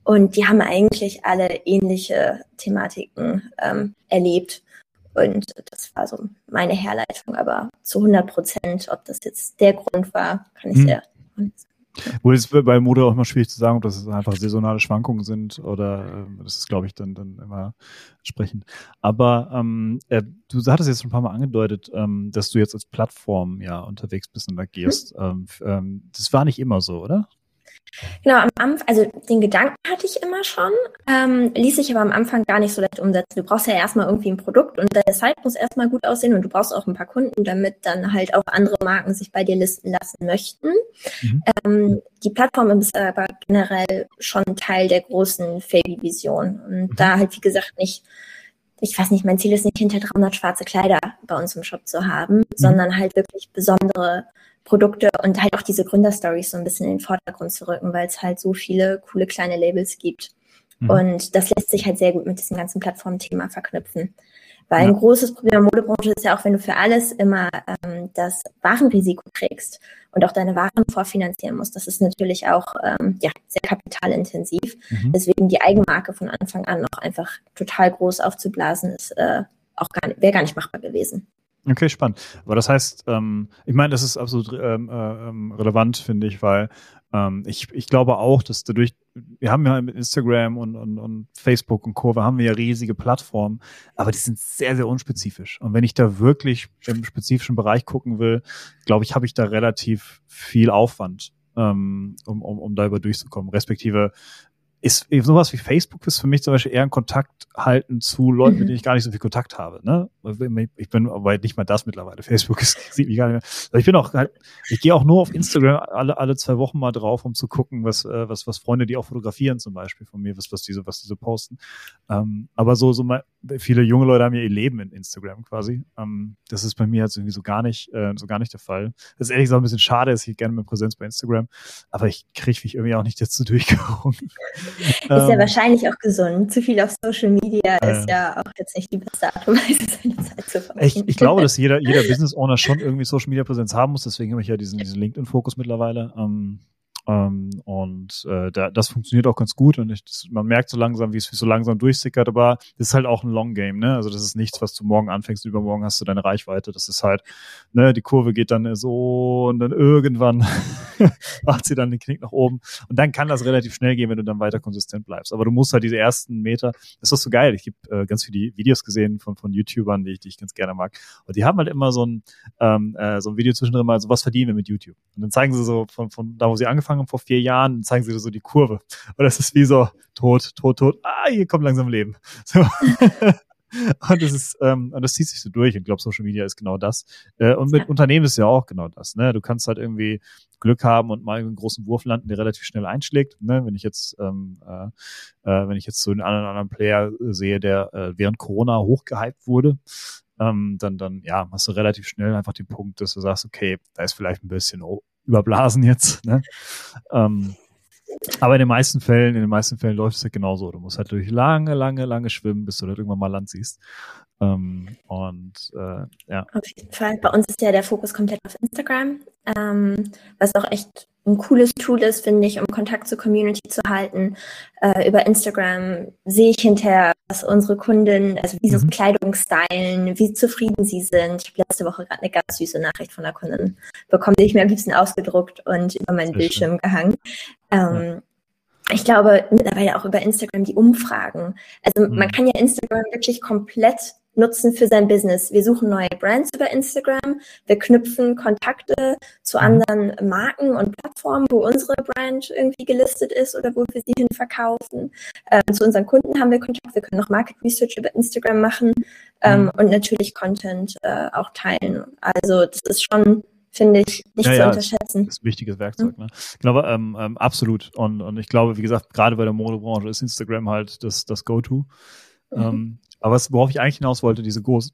und die haben eigentlich alle ähnliche Thematiken ähm, erlebt. Und das war so meine Herleitung. Aber zu 100 Prozent, ob das jetzt der Grund war, kann ich mhm. sehr sagen. Wo es bei Mode auch immer schwierig zu sagen, ob das einfach saisonale Schwankungen sind oder äh, das ist, glaube ich, dann, dann immer entsprechend. Aber ähm, äh, du hattest jetzt schon ein paar Mal angedeutet, ähm, dass du jetzt als Plattform ja unterwegs bist und agierst. Mhm. Ähm, das war nicht immer so, oder? Genau, am Anfang, also den Gedanken hatte ich immer schon, ähm, ließ sich aber am Anfang gar nicht so leicht umsetzen. Du brauchst ja erstmal irgendwie ein Produkt und deine Site muss erstmal gut aussehen und du brauchst auch ein paar Kunden, damit dann halt auch andere Marken sich bei dir listen lassen möchten. Mhm. Ähm, die Plattform ist aber generell schon Teil der großen Fabi-Vision und mhm. da halt, wie gesagt, nicht ich weiß nicht, mein Ziel ist nicht hinter 300 schwarze Kleider bei uns im Shop zu haben, mhm. sondern halt wirklich besondere Produkte und halt auch diese Gründerstories so ein bisschen in den Vordergrund zu rücken, weil es halt so viele coole kleine Labels gibt. Mhm. Und das lässt sich halt sehr gut mit diesem ganzen Plattformthema verknüpfen. Weil ja. ein großes Problem der Modebranche ist ja auch, wenn du für alles immer ähm, das Warenrisiko trägst und auch deine Waren vorfinanzieren musst. Das ist natürlich auch ähm, ja, sehr kapitalintensiv. Mhm. Deswegen die Eigenmarke von Anfang an noch einfach total groß aufzublasen, ist äh, auch gar wäre gar nicht machbar gewesen. Okay, spannend. Aber das heißt, ähm, ich meine, das ist absolut ähm, äh, ähm, relevant, finde ich, weil ähm, ich, ich glaube auch, dass dadurch, wir haben ja mit Instagram und, und, und Facebook und Co., wir haben ja riesige Plattformen, aber die sind sehr, sehr unspezifisch. Und wenn ich da wirklich im spezifischen Bereich gucken will, glaube ich, habe ich da relativ viel Aufwand, ähm, um, um, um da über durchzukommen. Respektive ist sowas wie Facebook ist für mich zum Beispiel eher ein Kontakt halten zu Leuten, mhm. mit denen ich gar nicht so viel Kontakt habe. Ne? Ich bin aber nicht mal das mittlerweile. Facebook ist, sieht mich gar nicht mehr. Ich bin auch halt, ich gehe auch nur auf Instagram alle, alle zwei Wochen mal drauf, um zu gucken, was, äh, was, was Freunde, die auch fotografieren zum Beispiel von mir, was, was diese, was diese posten. Ähm, aber so, so mal, viele junge Leute haben ja ihr Leben in Instagram quasi. Ähm, das ist bei mir jetzt irgendwie so gar nicht, äh, so gar nicht der Fall. Das ist ehrlich gesagt ein bisschen schade, dass ich gerne mehr Präsenz bei Instagram, aber ich kriege mich irgendwie auch nicht dazu durchgerungen. Ist ja ähm. wahrscheinlich auch gesund. Zu viel auf Social Media äh, ist ja auch jetzt nicht die beste Art und Weise, seine Zeit zu verbringen. Ich, ich glaube, dass jeder, jeder Business Owner schon irgendwie Social Media Präsenz haben muss. Deswegen habe ich ja diesen, diesen LinkedIn-Fokus mittlerweile. Ähm, ähm, und äh, da, das funktioniert auch ganz gut und ich, das, man merkt so langsam, wie es so langsam durchsickert, aber das ist halt auch ein Long Game, ne? Also das ist nichts, was du morgen anfängst, übermorgen hast du deine Reichweite. Das ist halt, ne, die Kurve geht dann so und dann irgendwann macht sie dann den Knick nach oben. Und dann kann das relativ schnell gehen, wenn du dann weiter konsistent bleibst. Aber du musst halt diese ersten Meter, das ist so geil. Ich habe äh, ganz viele Videos gesehen von, von YouTubern, die ich, die ich ganz gerne mag. Und die haben halt immer so ein, ähm, äh, so ein Video zwischendrin mal, so was verdienen wir mit YouTube. Und dann zeigen sie so von, von da, wo sie angefangen haben vor vier Jahren, dann zeigen sie so die Kurve. Und das ist wie so tot, tot, tot. Ah, hier kommt langsam Leben. So. Und das ist, ähm, und das zieht sich so durch. Ich glaube, Social Media ist genau das. Äh, und mit Unternehmen ist ja auch genau das. Ne? Du kannst halt irgendwie Glück haben und mal einen großen Wurf landen, der relativ schnell einschlägt. Ne? Wenn ich jetzt, ähm, äh, äh, wenn ich jetzt so einen anderen, anderen Player sehe, der äh, während Corona hochgehypt wurde, ähm, dann, dann, ja, hast du relativ schnell einfach den Punkt, dass du sagst, okay, da ist vielleicht ein bisschen überblasen jetzt. Ne? Ähm, aber in den meisten Fällen, in den meisten Fällen läuft es halt genauso. Du musst halt durch lange, lange, lange schwimmen, bis du dann irgendwann mal Land siehst. Ähm, und äh, ja. Auf jeden Fall. Bei uns ist ja der Fokus komplett auf Instagram, ähm, was auch echt ein cooles Tool ist, finde ich, um Kontakt zur Community zu halten. Äh, über Instagram sehe ich hinterher, was unsere Kunden, also wie sie mhm. Kleidung stylen, wie zufrieden sie sind. Ich habe letzte Woche gerade eine ganz süße Nachricht von einer Kundin bekommen, die ich mir am liebsten ausgedruckt und über meinen Sehr Bildschirm schön. gehangen. Ähm, ja ich glaube mittlerweile auch über Instagram die Umfragen. Also mhm. man kann ja Instagram wirklich komplett nutzen für sein Business. Wir suchen neue Brands über Instagram, wir knüpfen Kontakte zu mhm. anderen Marken und Plattformen, wo unsere Brand irgendwie gelistet ist oder wo wir sie hin verkaufen. Ähm, zu unseren Kunden haben wir Kontakt, wir können noch Market Research über Instagram machen ähm, mhm. und natürlich Content äh, auch teilen. Also das ist schon finde ich nicht ja, zu ja, unterschätzen. Das ist ein wichtiges Werkzeug. Ne? Ich glaube, ähm, ähm, absolut. Und, und ich glaube, wie gesagt, gerade bei der Modebranche ist Instagram halt das, das Go-To. Mhm. Ähm, aber was, worauf ich eigentlich hinaus wollte, diese großen,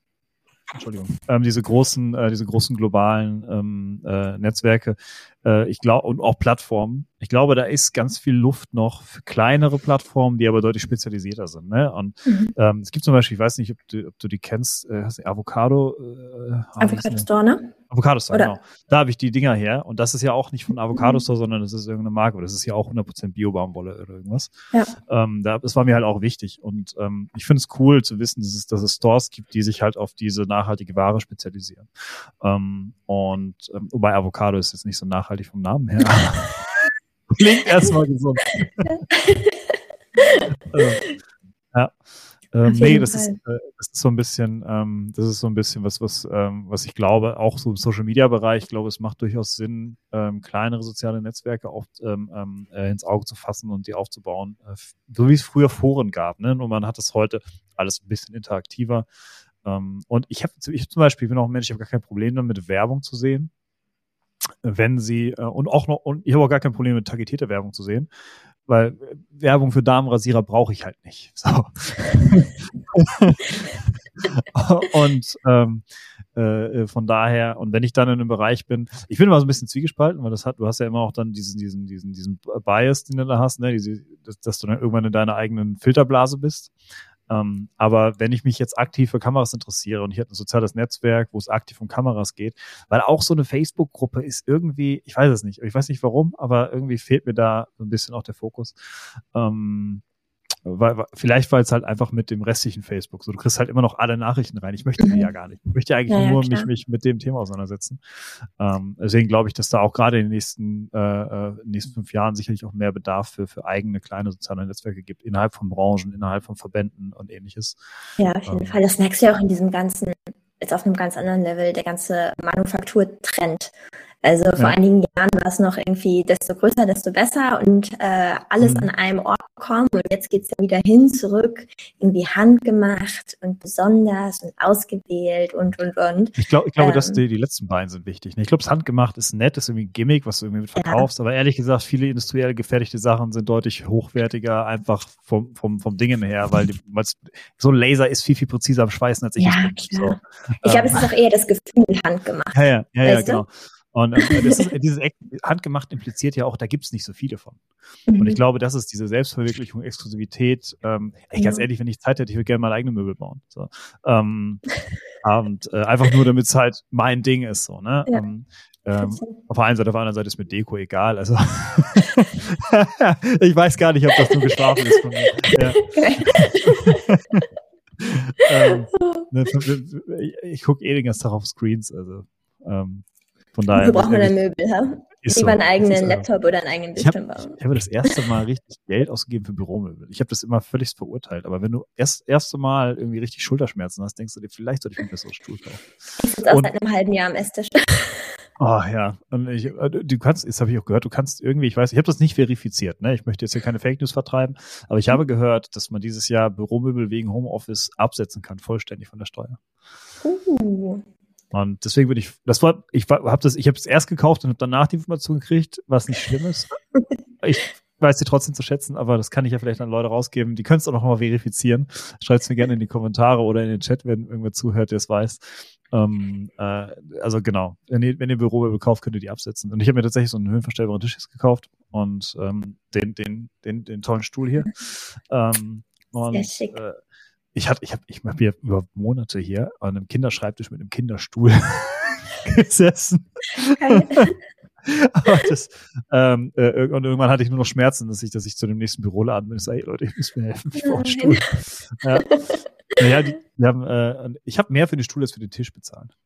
Entschuldigung, ähm, diese großen, äh, diese großen globalen ähm, äh, Netzwerke, äh, ich glaube, und auch Plattformen. Ich glaube, da ist ganz viel Luft noch für kleinere Plattformen, die aber deutlich spezialisierter sind. Ne? Und mhm. ähm, es gibt zum Beispiel, ich weiß nicht, ob du, ob du die kennst, äh, hast du Avocado? Äh, Avocado Store, ne? Avocado Store, genau. Da habe ich die Dinger her. Und das ist ja auch nicht von Avocado mhm. Store, mhm. sondern das ist irgendeine Marke. Das ist ja auch 100% Bio-Baumwolle oder irgendwas. Ja. Ähm, da, das war mir halt auch wichtig. Und ähm, ich finde es cool zu wissen, dass es, dass es Stores gibt, die sich halt auf diese nachhaltige Ware spezialisieren. Ähm, und ähm, wobei Avocado ist jetzt nicht so nachhaltig vom Namen her. Klingt erstmal gesund. ähm, ja. Ähm, nee, das ist, äh, das ist so ein bisschen, ähm, das ist so ein bisschen was, was, ähm, was ich glaube, auch so im Social Media Bereich, ich glaube, es macht durchaus Sinn, ähm, kleinere soziale Netzwerke auf, ähm, ähm, äh, ins Auge zu fassen und die aufzubauen, äh, so wie es früher Foren gab, ne? Nur man hat das heute alles ein bisschen interaktiver. Und ich habe ich zum Beispiel, ich bin auch ein Mensch, ich habe gar kein Problem damit, Werbung zu sehen wenn sie äh, und auch noch und ich habe auch gar kein Problem mit targetierter Werbung zu sehen, weil Werbung für Damenrasierer brauche ich halt nicht. So. und ähm, äh, Äh, von daher, und wenn ich dann in einem Bereich bin, ich bin immer so ein bisschen zwiegespalten, weil das hat, du hast ja immer auch dann diesen, diesen, diesen, diesen Bias, den du da hast, ne, diese, dass, dass du dann irgendwann in deiner eigenen Filterblase bist. Ähm, aber wenn ich mich jetzt aktiv für Kameras interessiere und ich habe ein soziales Netzwerk, wo es aktiv um Kameras geht, weil auch so eine Facebook-Gruppe ist irgendwie, ich weiß es nicht, ich weiß nicht warum, aber irgendwie fehlt mir da so ein bisschen auch der Fokus. Ähm, weil, vielleicht war es halt einfach mit dem restlichen Facebook so. Du kriegst halt immer noch alle Nachrichten rein. Ich möchte die mhm. ja gar nicht. Ich möchte eigentlich ja, nur ja, mich, mich mit dem Thema auseinandersetzen. Ähm, deswegen glaube ich, dass da auch gerade in den nächsten, äh, äh nächsten fünf Jahren sicherlich auch mehr Bedarf für, für eigene kleine soziale Netzwerke gibt, innerhalb von Branchen, innerhalb von Verbänden und ähnliches. Ja, auf jeden ähm, Fall. Das merkst du ja auch in diesem ganzen, jetzt auf einem ganz anderen Level, der ganze Manufakturtrend. Also vor ja. einigen Jahren war es noch irgendwie, desto größer, desto besser und äh, alles mhm. an einem Ort kommen. Und jetzt geht's ja wieder hin, zurück, irgendwie handgemacht und besonders und ausgewählt und, und, und. Ich, glaub, ich glaube, ähm, dass die, die letzten beiden sind wichtig. Ne? Ich glaube, das handgemacht ist nett, ist irgendwie ein Gimmick, was du irgendwie mit verkaufst. Ja. Aber ehrlich gesagt, viele industriell gefertigte Sachen sind deutlich hochwertiger, einfach vom, vom, vom Dingen her, weil die, so ein Laser ist viel, viel präziser am Schweißen, als ich ja, es bin. So. Ich glaube, ähm, es ist auch eher das Gefühl handgemacht. Ja, ja, ja, ja genau. Und äh, das ist, dieses handgemacht impliziert ja auch, da gibt's nicht so viele von. Mhm. Und ich mhm. glaube, das ist diese Selbstverwirklichung, Exklusivität. Ähm, ey, ganz ja. ehrlich, wenn ich Zeit hätte, ich würde gerne meine eigene Möbel bauen. So. Ähm, und äh, einfach nur, damit es halt mein Ding ist. So, ne? Ja. Ähm, ähm, auf der einen Seite, auf der anderen Seite ist mir Deko egal. Also ich weiß gar nicht, ob das nur geschlafen ist von mir. Ja. ähm, ne, ich gucke eh den ganzen Tag auf Screens, also ähm, von daher. Wofür braucht man denn Möbel, ha? Lieber einen eigenen Laptop oder einen eigenen Bildschirm bauen. Ich habe das erste Mal richtig Geld ausgegeben für Büromöbel. Ich habe das immer völlig verurteilt. Aber wenn du erst erste Mal irgendwie richtig Schulterschmerzen hast, denkst du dir, vielleicht sollte ich einen besseren Stuhl kaufen. Ich sitze auch seit einem halben Jahr am Esstisch. Oh ja, und ich, äh, du kannst, jetzt habe ich auch gehört, du kannst irgendwie, ich weiß, ich habe das nicht verifiziert, ne? Ich möchte jetzt hier keine Fake News vertreiben, aber ich habe gehört, dass man dieses Jahr Büromöbel wegen Homeoffice absetzen kann, vollständig von der Steuer. Uh. Und deswegen würde ich, das war, ich habe das, ich habe es erst gekauft und habe danach die Information gekriegt, was nicht schlimm ist. ich weiß sie trotzdem zu schätzen, aber das kann ich ja vielleicht an Leute rausgeben. Die können es auch noch mal verifizieren. Schreibt es mir gerne in die Kommentare oder in den Chat, wenn irgendwer zuhört, der es weiß. Ähm, äh, also genau, wenn ihr, wenn ihr Büro kauft, könnt ihr die absetzen. Und ich habe mir tatsächlich so einen höhenverstellbaren Tisch jetzt gekauft und ähm, den, den, den, den tollen Stuhl hier. Ähm, und, Sehr schick. Äh, ich hatte, ich habe, ich habe hier über Monate hier an einem Kinderschreibtisch mit einem Kinderstuhl gesessen. Aber das, ähm, äh, und irgendwann hatte ich nur noch Schmerzen, dass ich, dass ich zu dem nächsten Büroladen bin und sage, hey Leute, ich muss mir helfen, ich brauche einen Stuhl. ja. Naja, die, die haben, äh, ich habe mehr für den Stuhl als für den Tisch bezahlt.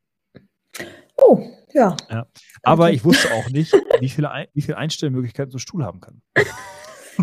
Oh, ja. ja. Aber okay. ich wusste auch nicht, wie viele, wie viele Einstellmöglichkeiten so ein Stuhl haben kann.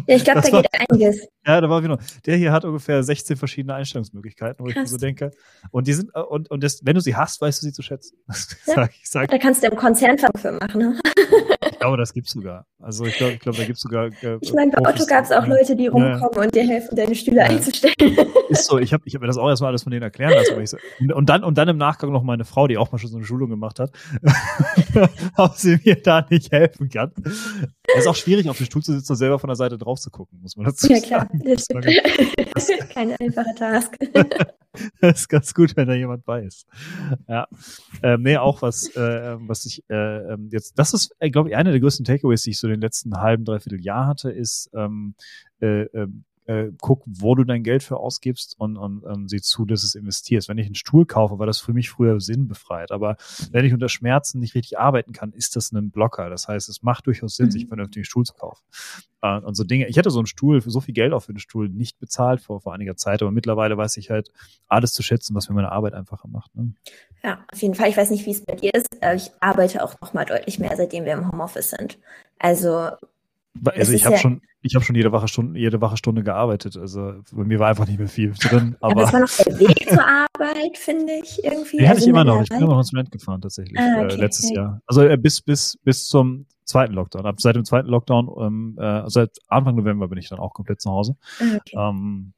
Ja, ich glaube, da war, geht einiges. Ja, da war genau. Der hier hat ungefähr 16 verschiedene Einstellungsmöglichkeiten, wo Krass. ich mir so denke. Und die sind, und, und das, wenn du sie hast, weißt du sie zu schätzen. Ja. sag, ich sag, da kannst du im Konzern für machen. Ne? ich glaube, das gibt's sogar. Also ich glaube, ich glaube, da gibt's sogar. Äh, ich meine, bei Otto gab es auch Leute, die rumkommen ja. und dir helfen, deine Stühle ja. einzustellen. Ist so. Ich habe ich hab mir das auch erstmal alles von denen erklären lassen. So, und dann und dann im Nachgang noch meine Frau, die auch mal schon so eine Schulung gemacht hat, ob sie mir da nicht helfen kann. Es ist auch schwierig, auf dem Stuhl zu sitzen und selber von der Seite drauf zu gucken, muss man dazu sagen. Ja, klar. Das das Keine einfache Task. das ist ganz gut, wenn da jemand bei ist. Ja. Ähm, nee, auch was, äh, was ich äh, ähm, jetzt, das ist, äh, glaube ich, einer der größten Takeaways, die ich so in den letzten halben, dreiviertel Jahr hatte, ist, ähm, äh, ähm, äh, guck, wo du dein Geld für ausgibst und, und, und sieh zu, dass es investierst. Wenn ich einen Stuhl kaufe, war das für mich früher sinnbefreit. Aber wenn ich unter Schmerzen nicht richtig arbeiten kann, ist das ein Blocker. Das heißt, es macht durchaus Sinn, mhm. sich einen vernünftigen Stuhl zu kaufen. Äh, und so Dinge. Ich hätte so einen Stuhl, für so viel Geld auch für den Stuhl nicht bezahlt vor, vor einiger Zeit, aber mittlerweile weiß ich halt alles zu schätzen, was mir meine Arbeit einfacher macht. Ne? Ja, auf jeden Fall. Ich weiß nicht, wie es bei dir ist. Ich arbeite auch noch mal deutlich mehr, seitdem wir im Homeoffice sind. Also also ich habe ja schon, ich habe schon jede Wache Stunde, jede Wache Stunde gearbeitet. Also bei mir war einfach nicht mehr viel drin. Aber, aber das war noch der Weg zur Arbeit, finde ich irgendwie. Den hatte ich also immer noch. Ich bin immer noch ins Moment gefahren tatsächlich ah, okay, äh, letztes okay. Jahr. Also äh, bis bis bis zum zweiten Lockdown. Ab seit dem zweiten Lockdown, ähm, äh, seit Anfang November bin ich dann auch komplett zu Hause. Ah, okay. Ähm,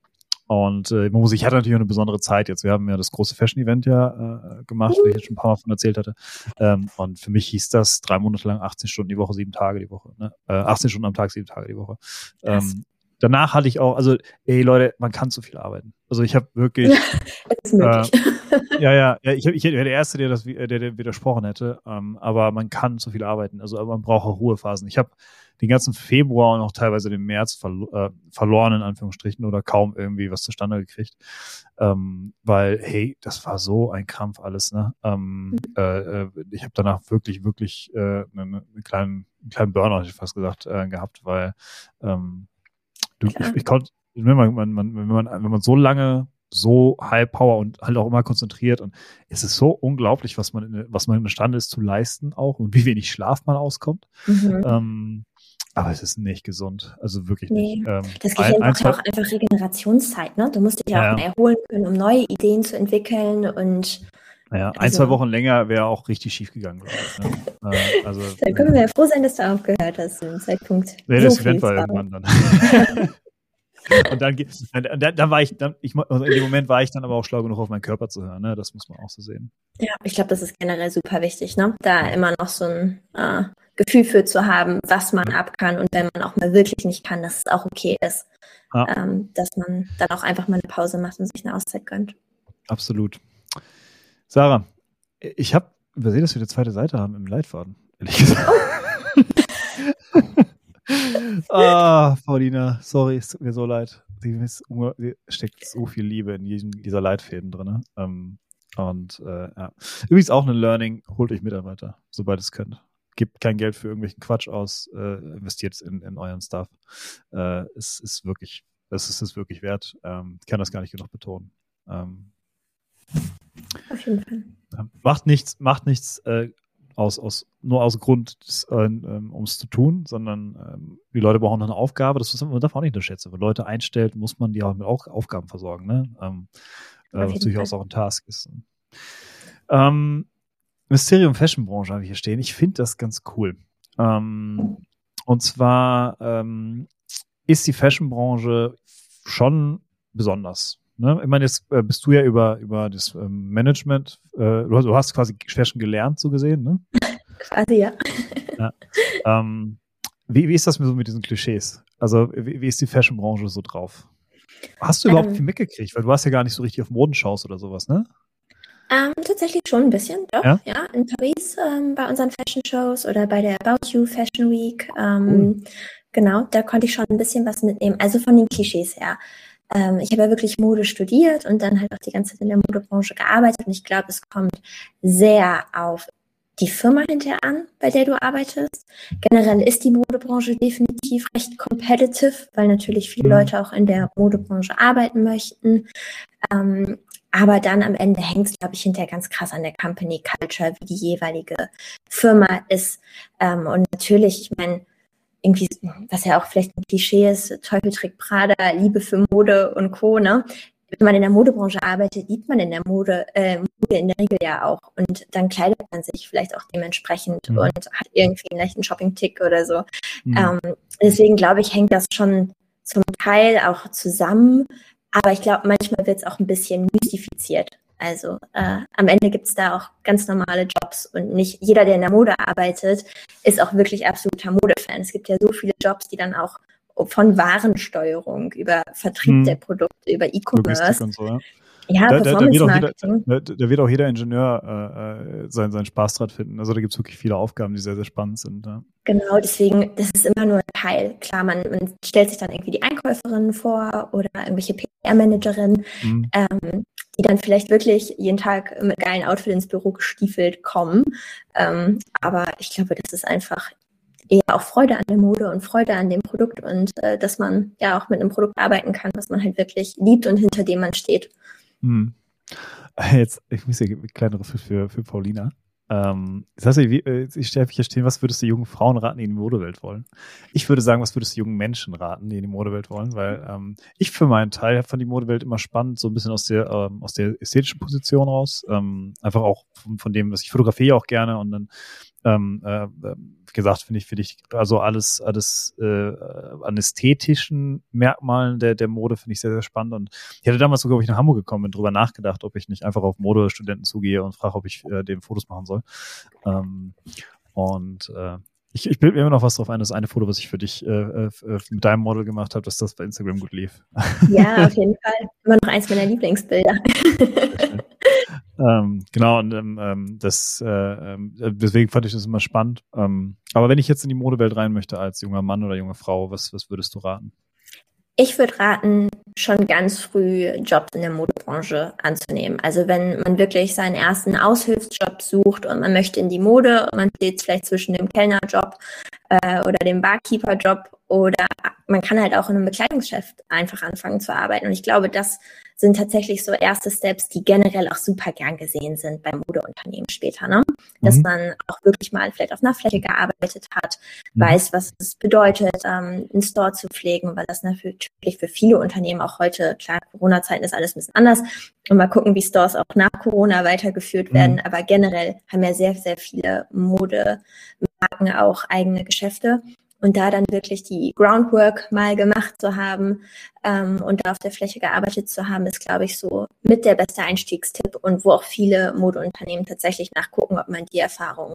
und äh, man muss, ich hatte natürlich eine besondere Zeit jetzt. Wir haben ja das große Fashion-Event ja äh, gemacht, wie ich jetzt schon ein paar Mal von erzählt hatte. Ähm, und für mich hieß das drei Monate lang 18 Stunden die Woche, sieben Tage die Woche. Ne? Äh, 18 Stunden am Tag, sieben Tage die Woche. Ähm, danach hatte ich auch, also, ey Leute, man kann zu viel arbeiten. Also ich habe wirklich. ist möglich. Äh, ja, ja, ja, ich, ich wäre der Erste, der das der, der widersprochen hätte. Ähm, aber man kann zu viel arbeiten. Also man braucht auch Ruhephasen. Ich habe den ganzen Februar und auch teilweise den März verlo äh, verloren, in Anführungsstrichen, oder kaum irgendwie was zustande gekriegt. Ähm, weil, hey, das war so ein Krampf alles, ne? Ähm, mhm. äh, äh ich habe danach wirklich, wirklich äh, einen, einen, kleinen, einen kleinen Burnout, hätte ich fast gesagt, äh, gehabt, weil ähm, du, ich, ich konnte, wenn man, man, man, wenn man, wenn man so lange so High Power und halt auch immer konzentriert und es ist so unglaublich, was man, was man imstande ist zu leisten auch und wie wenig Schlaf man auskommt. Mhm. Ähm, aber es ist nicht gesund. Also wirklich nee. nicht. Ähm, das Gehirn braucht ja auch einfach Regenerationszeit, ne? Du musst dich ja, ja. auch erholen können, um neue Ideen zu entwickeln und naja, also, ein, zwei Wochen länger wäre auch richtig schief gegangen, ich. Ne? äh, also, dann können wir ja froh sein, dass du aufgehört hast zu dem Zeitpunkt. Nee, so das Event war irgendwann dann. und dann, dann, dann, war ich, dann, ich, also in dem Moment war ich dann aber auch schlau genug, auf meinen Körper zu hören. Ne? Das muss man auch so sehen. Ja, ich glaube, das ist generell super wichtig, ne? Da immer noch so ein äh, Gefühl für zu haben, was man ab kann und wenn man auch mal wirklich nicht kann, dass es auch okay ist. Ja. Ähm, dass man dann auch einfach mal eine Pause macht und sich eine Auszeit gönnt. Absolut. Sarah, ich habe übersehen, dass wir eine zweite Seite haben im Leitfaden, ehrlich gesagt. ah, Paulina, sorry, es tut mir so leid. Sie steckt so viel Liebe in jedem dieser Leitfäden drin. Ähm, und äh, ja. Übrigens auch ein Learning, holt euch Mitarbeiter, sobald es könnt gebt kein Geld für irgendwelchen Quatsch aus, äh, investiert in, in euren Stuff. Äh, es ist wirklich, es ist es wirklich wert. Ähm, ich kann das gar nicht genug betonen. Ähm, Auf jeden Fall. Macht nichts, macht nichts äh, aus, aus, nur aus Grund, äh, um es zu tun, sondern ähm, die Leute brauchen noch eine Aufgabe. Das muss man darf auch nicht unterschätzen. Wenn Leute einstellt, muss man die auch mit auch Aufgaben versorgen, ne? Ähm, äh, was durchaus auch ein Task ist. Ähm, Mysterium Fashion Branche habe ich hier stehen. Ich finde das ganz cool. Ähm, und zwar ähm, ist die Fashion Branche schon besonders. Ne? Ich meine, jetzt äh, bist du ja über, über das ähm, Management, äh, du, hast, du, hast, quasi Fashion gelernt, so gesehen, ne? Quasi, ja. ja. Ähm, wie, wie ist das so mit diesen Klischees? Also, wie, wie ist die Fashion Branche so drauf? Hast du überhaupt ähm, viel mitgekriegt? Weil du warst ja gar nicht so richtig auf Modenshows oder sowas, ne? Ähm, tatsächlich schon ein bisschen, doch. Ja, ja in Paris ähm, bei unseren Fashion Shows oder bei der About You Fashion Week. Ähm, mhm. Genau, da konnte ich schon ein bisschen was mitnehmen. Also von den Klischees her. Ähm, ich habe ja wirklich Mode studiert und dann halt auch die ganze Zeit in der Modebranche gearbeitet. Und ich glaube, es kommt sehr auf die Firma hinterher an, bei der du arbeitest. Generell ist die Modebranche definitiv recht competitive, weil natürlich viele mhm. Leute auch in der Modebranche arbeiten möchten. Ähm, aber dann am Ende hängt es, glaube ich, hinterher ganz krass an der Company Culture, wie die jeweilige Firma ist. Ähm, und natürlich, ich meine, irgendwie, was ja auch vielleicht ein Klischee ist, Teufel trägt Prada, Liebe für Mode und Co. Ne? Wenn man in der Modebranche arbeitet, liebt man in der Mode, äh, Mode in der Regel ja auch. Und dann kleidet man sich vielleicht auch dementsprechend mhm. und hat irgendwie einen leichten Shopping-Tick oder so. Mhm. Ähm, deswegen glaube ich, hängt das schon zum Teil auch zusammen. Aber ich glaube, manchmal wird es auch ein bisschen mystifiziert. Also äh, am Ende gibt es da auch ganz normale Jobs und nicht jeder, der in der Mode arbeitet, ist auch wirklich absoluter Modefan. Es gibt ja so viele Jobs, die dann auch von Warensteuerung über Vertrieb hm. der Produkte, über E-Commerce. So, ja. Ja, da, da, da, wird jeder, da, wird auch jeder Ingenieur äh, äh seinen, seinen Spaß dran finden. Also da gibt es wirklich viele Aufgaben, die sehr, sehr spannend sind. Ja. Genau, deswegen, das ist immer nur ein Teil. Klar, man, man stellt sich dann irgendwie die Einkäuferin vor oder irgendwelche PR-Managerin, mhm. ähm, die dann vielleicht wirklich jeden Tag mit geilen Outfit ins Büro gestiefelt kommen. Ähm, aber ich glaube, das ist einfach eher auch Freude an der Mode und Freude an dem Produkt und äh, dass man ja auch mit einem Produkt arbeiten kann, was man halt wirklich liebt und hinter dem man steht. Hm. Jetzt, ich muss hier eine kleinere für, für, für Paulina. Ähm, das heißt, ich stelle hier stehen, was würdest du jungen Frauen raten, die in die Modewelt wollen? Ich würde sagen, was würdest du jungen Menschen raten, die in die Modewelt wollen? Weil ähm, ich für meinen Teil fand die Modewelt immer spannend, so ein bisschen aus der, ähm, aus der ästhetischen Position raus. Ähm, einfach auch von, von dem, was ich fotografiere auch gerne und dann ähm, äh, wie gesagt, finde ich, finde ich, also alles, alles äh, an ästhetischen Merkmalen der, der Mode finde ich sehr, sehr spannend. Und ich hatte damals sogar, ob ich nach Hamburg gekommen bin, drüber nachgedacht, ob ich nicht einfach auf Modestudenten zugehe und frage, ob ich äh, dem Fotos machen soll. Ähm, und äh, Ich, ich bilde mir immer noch was drauf ein, das eine Foto, was ich für dich äh, äh, mit deinem Model gemacht habe, dass das bei Instagram gut lief. Ja, auf jeden Fall. Immer noch eins meiner Lieblingsbilder. Ähm, genau, und ähm, ähm das, äh, ähm, deswegen fand ich das immer spannend. Ähm, aber wenn ich jetzt in die Modewelt rein möchte als junger Mann oder junge Frau, was, was würdest du raten? Ich würde raten, schon ganz früh Jobs in der Modebranche anzunehmen. Also wenn man wirklich seinen ersten Aushilfsjob sucht und man möchte in die Mode und man steht vielleicht zwischen dem Kellnerjob äh, oder dem Barkeeperjob oder man kann halt auch in einem Bekleidungsgeschäft einfach anfangen zu arbeiten. Und ich glaube, das sind tatsächlich so erste Steps, die generell auch super gern gesehen sind bei Modeunternehmen später. Ne? Dass mhm. man auch wirklich mal vielleicht auf einer Fläche gearbeitet hat, mhm. weiß, was es bedeutet, ähm, einen Store zu pflegen, weil das natürlich für viele Unternehmen auch heute, klar, Corona-Zeiten ist alles ein bisschen anders. Und mal gucken, wie Stores auch nach Corona weitergeführt mhm. werden. Aber generell haben ja sehr, sehr viele Modemarken auch eigene Geschäfte und da dann wirklich die Groundwork mal gemacht zu haben ähm, und da auf der Fläche gearbeitet zu haben, ist, glaube ich, so mit der beste Einstiegstipp und wo auch viele Modeunternehmen tatsächlich nachgucken, ob man die Erfahrung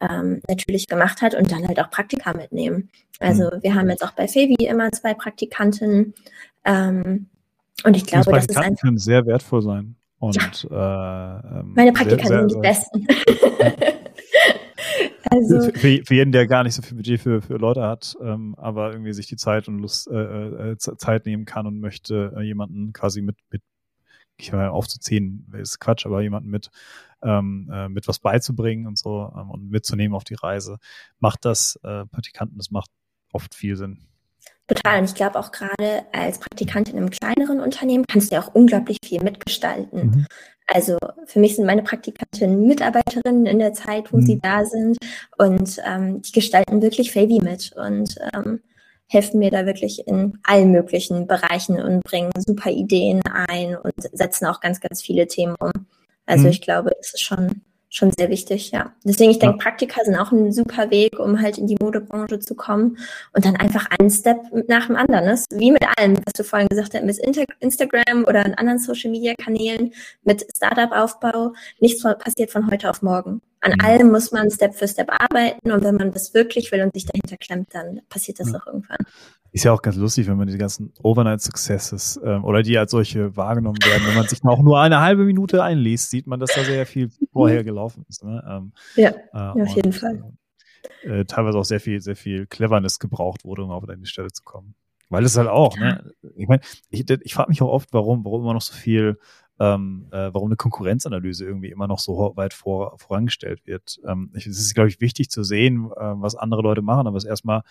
ähm, natürlich gemacht hat und dann halt auch Praktika mitnehmen. Also mhm. wir haben jetzt auch bei Fevi immer zwei Praktikantinnen ähm, und ich glaube, das ist einfach können sehr wertvoll sein. Und, ja. äh, ähm, meine Praktikanten sind die besten. Also für, für, jeden, der gar nicht so viel Budget für, für Leute hat, ähm, aber irgendwie sich die Zeit und Lust, äh, äh, Zeit nehmen kann und möchte äh, jemanden quasi mit, mit ich mal aufzuziehen, ist Quatsch, aber jemanden mit ähm, äh, mit was beizubringen und so ähm, und mitzunehmen auf die Reise, macht das äh, Praktikanten, das macht oft viel Sinn. Total. Und ich glaube auch gerade als Praktikantin in einem kleineren Unternehmen kannst du ja auch unglaublich viel mitgestalten. Mhm. Also für mich sind meine Praktikantinnen Mitarbeiterinnen in der Zeit, wo mhm. sie da sind und ähm, die gestalten wirklich Fabi mit und ähm, helfen mir da wirklich in allen möglichen Bereichen und bringen super Ideen ein und setzen auch ganz, ganz viele Themen um. Also mhm. ich glaube, das ist schon schon sehr wichtig, ja. Deswegen, ich denke. Praktika sind auch ein super Weg, um halt in die Modebranche zu kommen und dann einfach einen Step nach dem anderen. Ne? Wie mit allem, was du vorhin gesagt hast, mit Instagram oder in anderen Social Media Kanälen, mit Startup-Aufbau. Nichts passiert von heute auf morgen. An mhm. allem muss man Step für Step arbeiten und wenn man das wirklich will und sich dahinter klemmt, dann passiert das ja. auch irgendwann. Ist ja auch ganz lustig, wenn man die ganzen Overnight-Successes ähm, oder die als solche wahrgenommen werden. Wenn man sich auch nur eine halbe Minute einliest, sieht man, dass da sehr viel vorher gelaufen ist. Ne? Ähm, ja, äh, auf jeden Fall. Äh, teilweise auch sehr viel, sehr viel Cleverness gebraucht wurde, um auf eine Stelle zu kommen. Weil es halt auch, ne? Ich meine, ich, ich frage mich auch oft, warum, warum immer noch so viel ähm, äh, warum eine Konkurrenzanalyse irgendwie immer noch so weit vor, vorangestellt wird. Ähm, ich, es ist, glaube ich, wichtig zu sehen, äh, was andere Leute machen, aber es ist erstmal,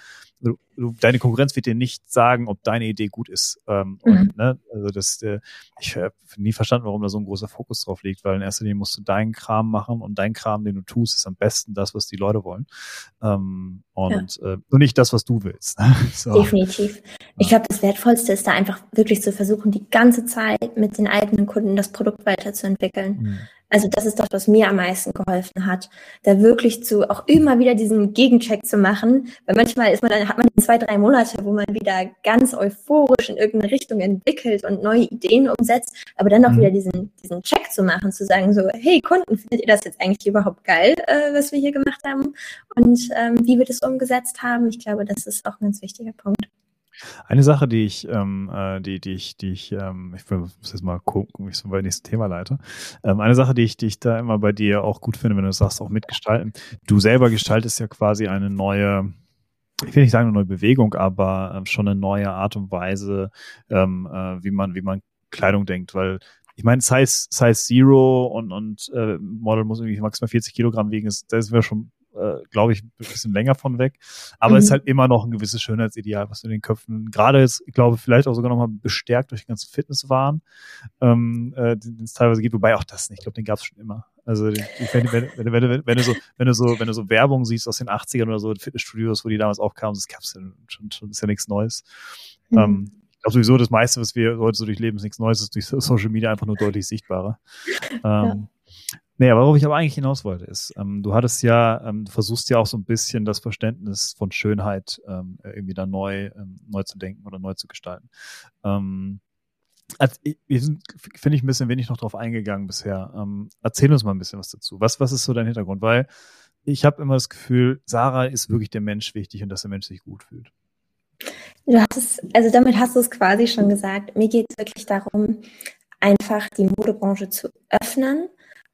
du, du, deine Konkurrenz wird dir nicht sagen, ob deine Idee gut ist. Ähm, mhm. und, ne, also das, äh, ich habe nie verstanden, warum da so ein großer Fokus drauf liegt, weil in erster Linie musst du deinen Kram machen und dein Kram, den du tust, ist am besten das, was die Leute wollen. Ähm, und ja. äh, nur nicht das, was du willst. so. Definitiv. Ich glaube, das Wertvollste ist da einfach wirklich zu versuchen, die ganze Zeit mit den eigenen Kunden das Produkt weiterzuentwickeln. Mhm. Also das ist das, was mir am meisten geholfen hat, da wirklich zu auch immer wieder diesen Gegencheck zu machen, weil manchmal ist man dann hat man zwei drei Monate, wo man wieder ganz euphorisch in irgendeine Richtung entwickelt und neue Ideen umsetzt, aber dann auch mhm. wieder diesen diesen Check zu machen, zu sagen so hey Kunden findet ihr das jetzt eigentlich überhaupt geil, äh, was wir hier gemacht haben und ähm, wie wir das umgesetzt haben? Ich glaube, das ist auch ein ganz wichtiger Punkt. Eine Sache, die ich, ähm, äh, die, die ich, die ich, ähm, ich muss jetzt mal gucken, wie ich so bei nächsten Thema leite. Ähm, eine Sache, die ich, die ich da immer bei dir auch gut finde, wenn du sagst, auch mitgestalten. Du selber gestaltest ja quasi eine neue, ich will nicht sagen eine neue Bewegung, aber ähm, schon eine neue Art und Weise, ähm, äh, wie man, wie man Kleidung denkt, weil ich meine, Size, Size Zero und, und äh, Model muss irgendwie maximal 40 Kilogramm wiegen, ist, da sind schon äh, glaube ich, ein bisschen länger von weg. Aber mhm. es ist halt immer noch ein gewisses Schönheitsideal, was in den Köpfen, gerade ist, ich glaube, vielleicht auch sogar nochmal bestärkt durch den ganzen Fitnesswahn, ähm, äh, den es teilweise gibt, wobei auch das nicht, ich glaube, den gab es schon immer. Also wenn, wenn, wenn, wenn, wenn, wenn, du so, wenn du so, wenn du so Werbung siehst aus den 80ern oder so, Fitnessstudios, wo die damals aufkamen, das gab's ja schon, schon ist ja nichts Neues. Mhm. Ähm, ich glaube sowieso, das meiste, was wir heute so durchleben, ist nichts Neues, ist durch Social Media einfach nur deutlich sichtbarer. Ähm, ja. Nee, aber worauf ich aber eigentlich hinaus wollte, ist, ähm, du hattest ja, ähm, du versuchst ja auch so ein bisschen das Verständnis von Schönheit ähm, irgendwie da neu, ähm, neu zu denken oder neu zu gestalten. Also, wir sind, finde ich, ein bisschen wenig noch drauf eingegangen bisher. Ähm, erzähl uns mal ein bisschen was dazu. Was, was ist so dein Hintergrund? Weil ich habe immer das Gefühl, Sarah ist wirklich der Mensch wichtig und dass der Mensch sich gut fühlt. Du hast es, also damit hast du es quasi schon gesagt. Mir geht es wirklich darum, einfach die Modebranche zu öffnen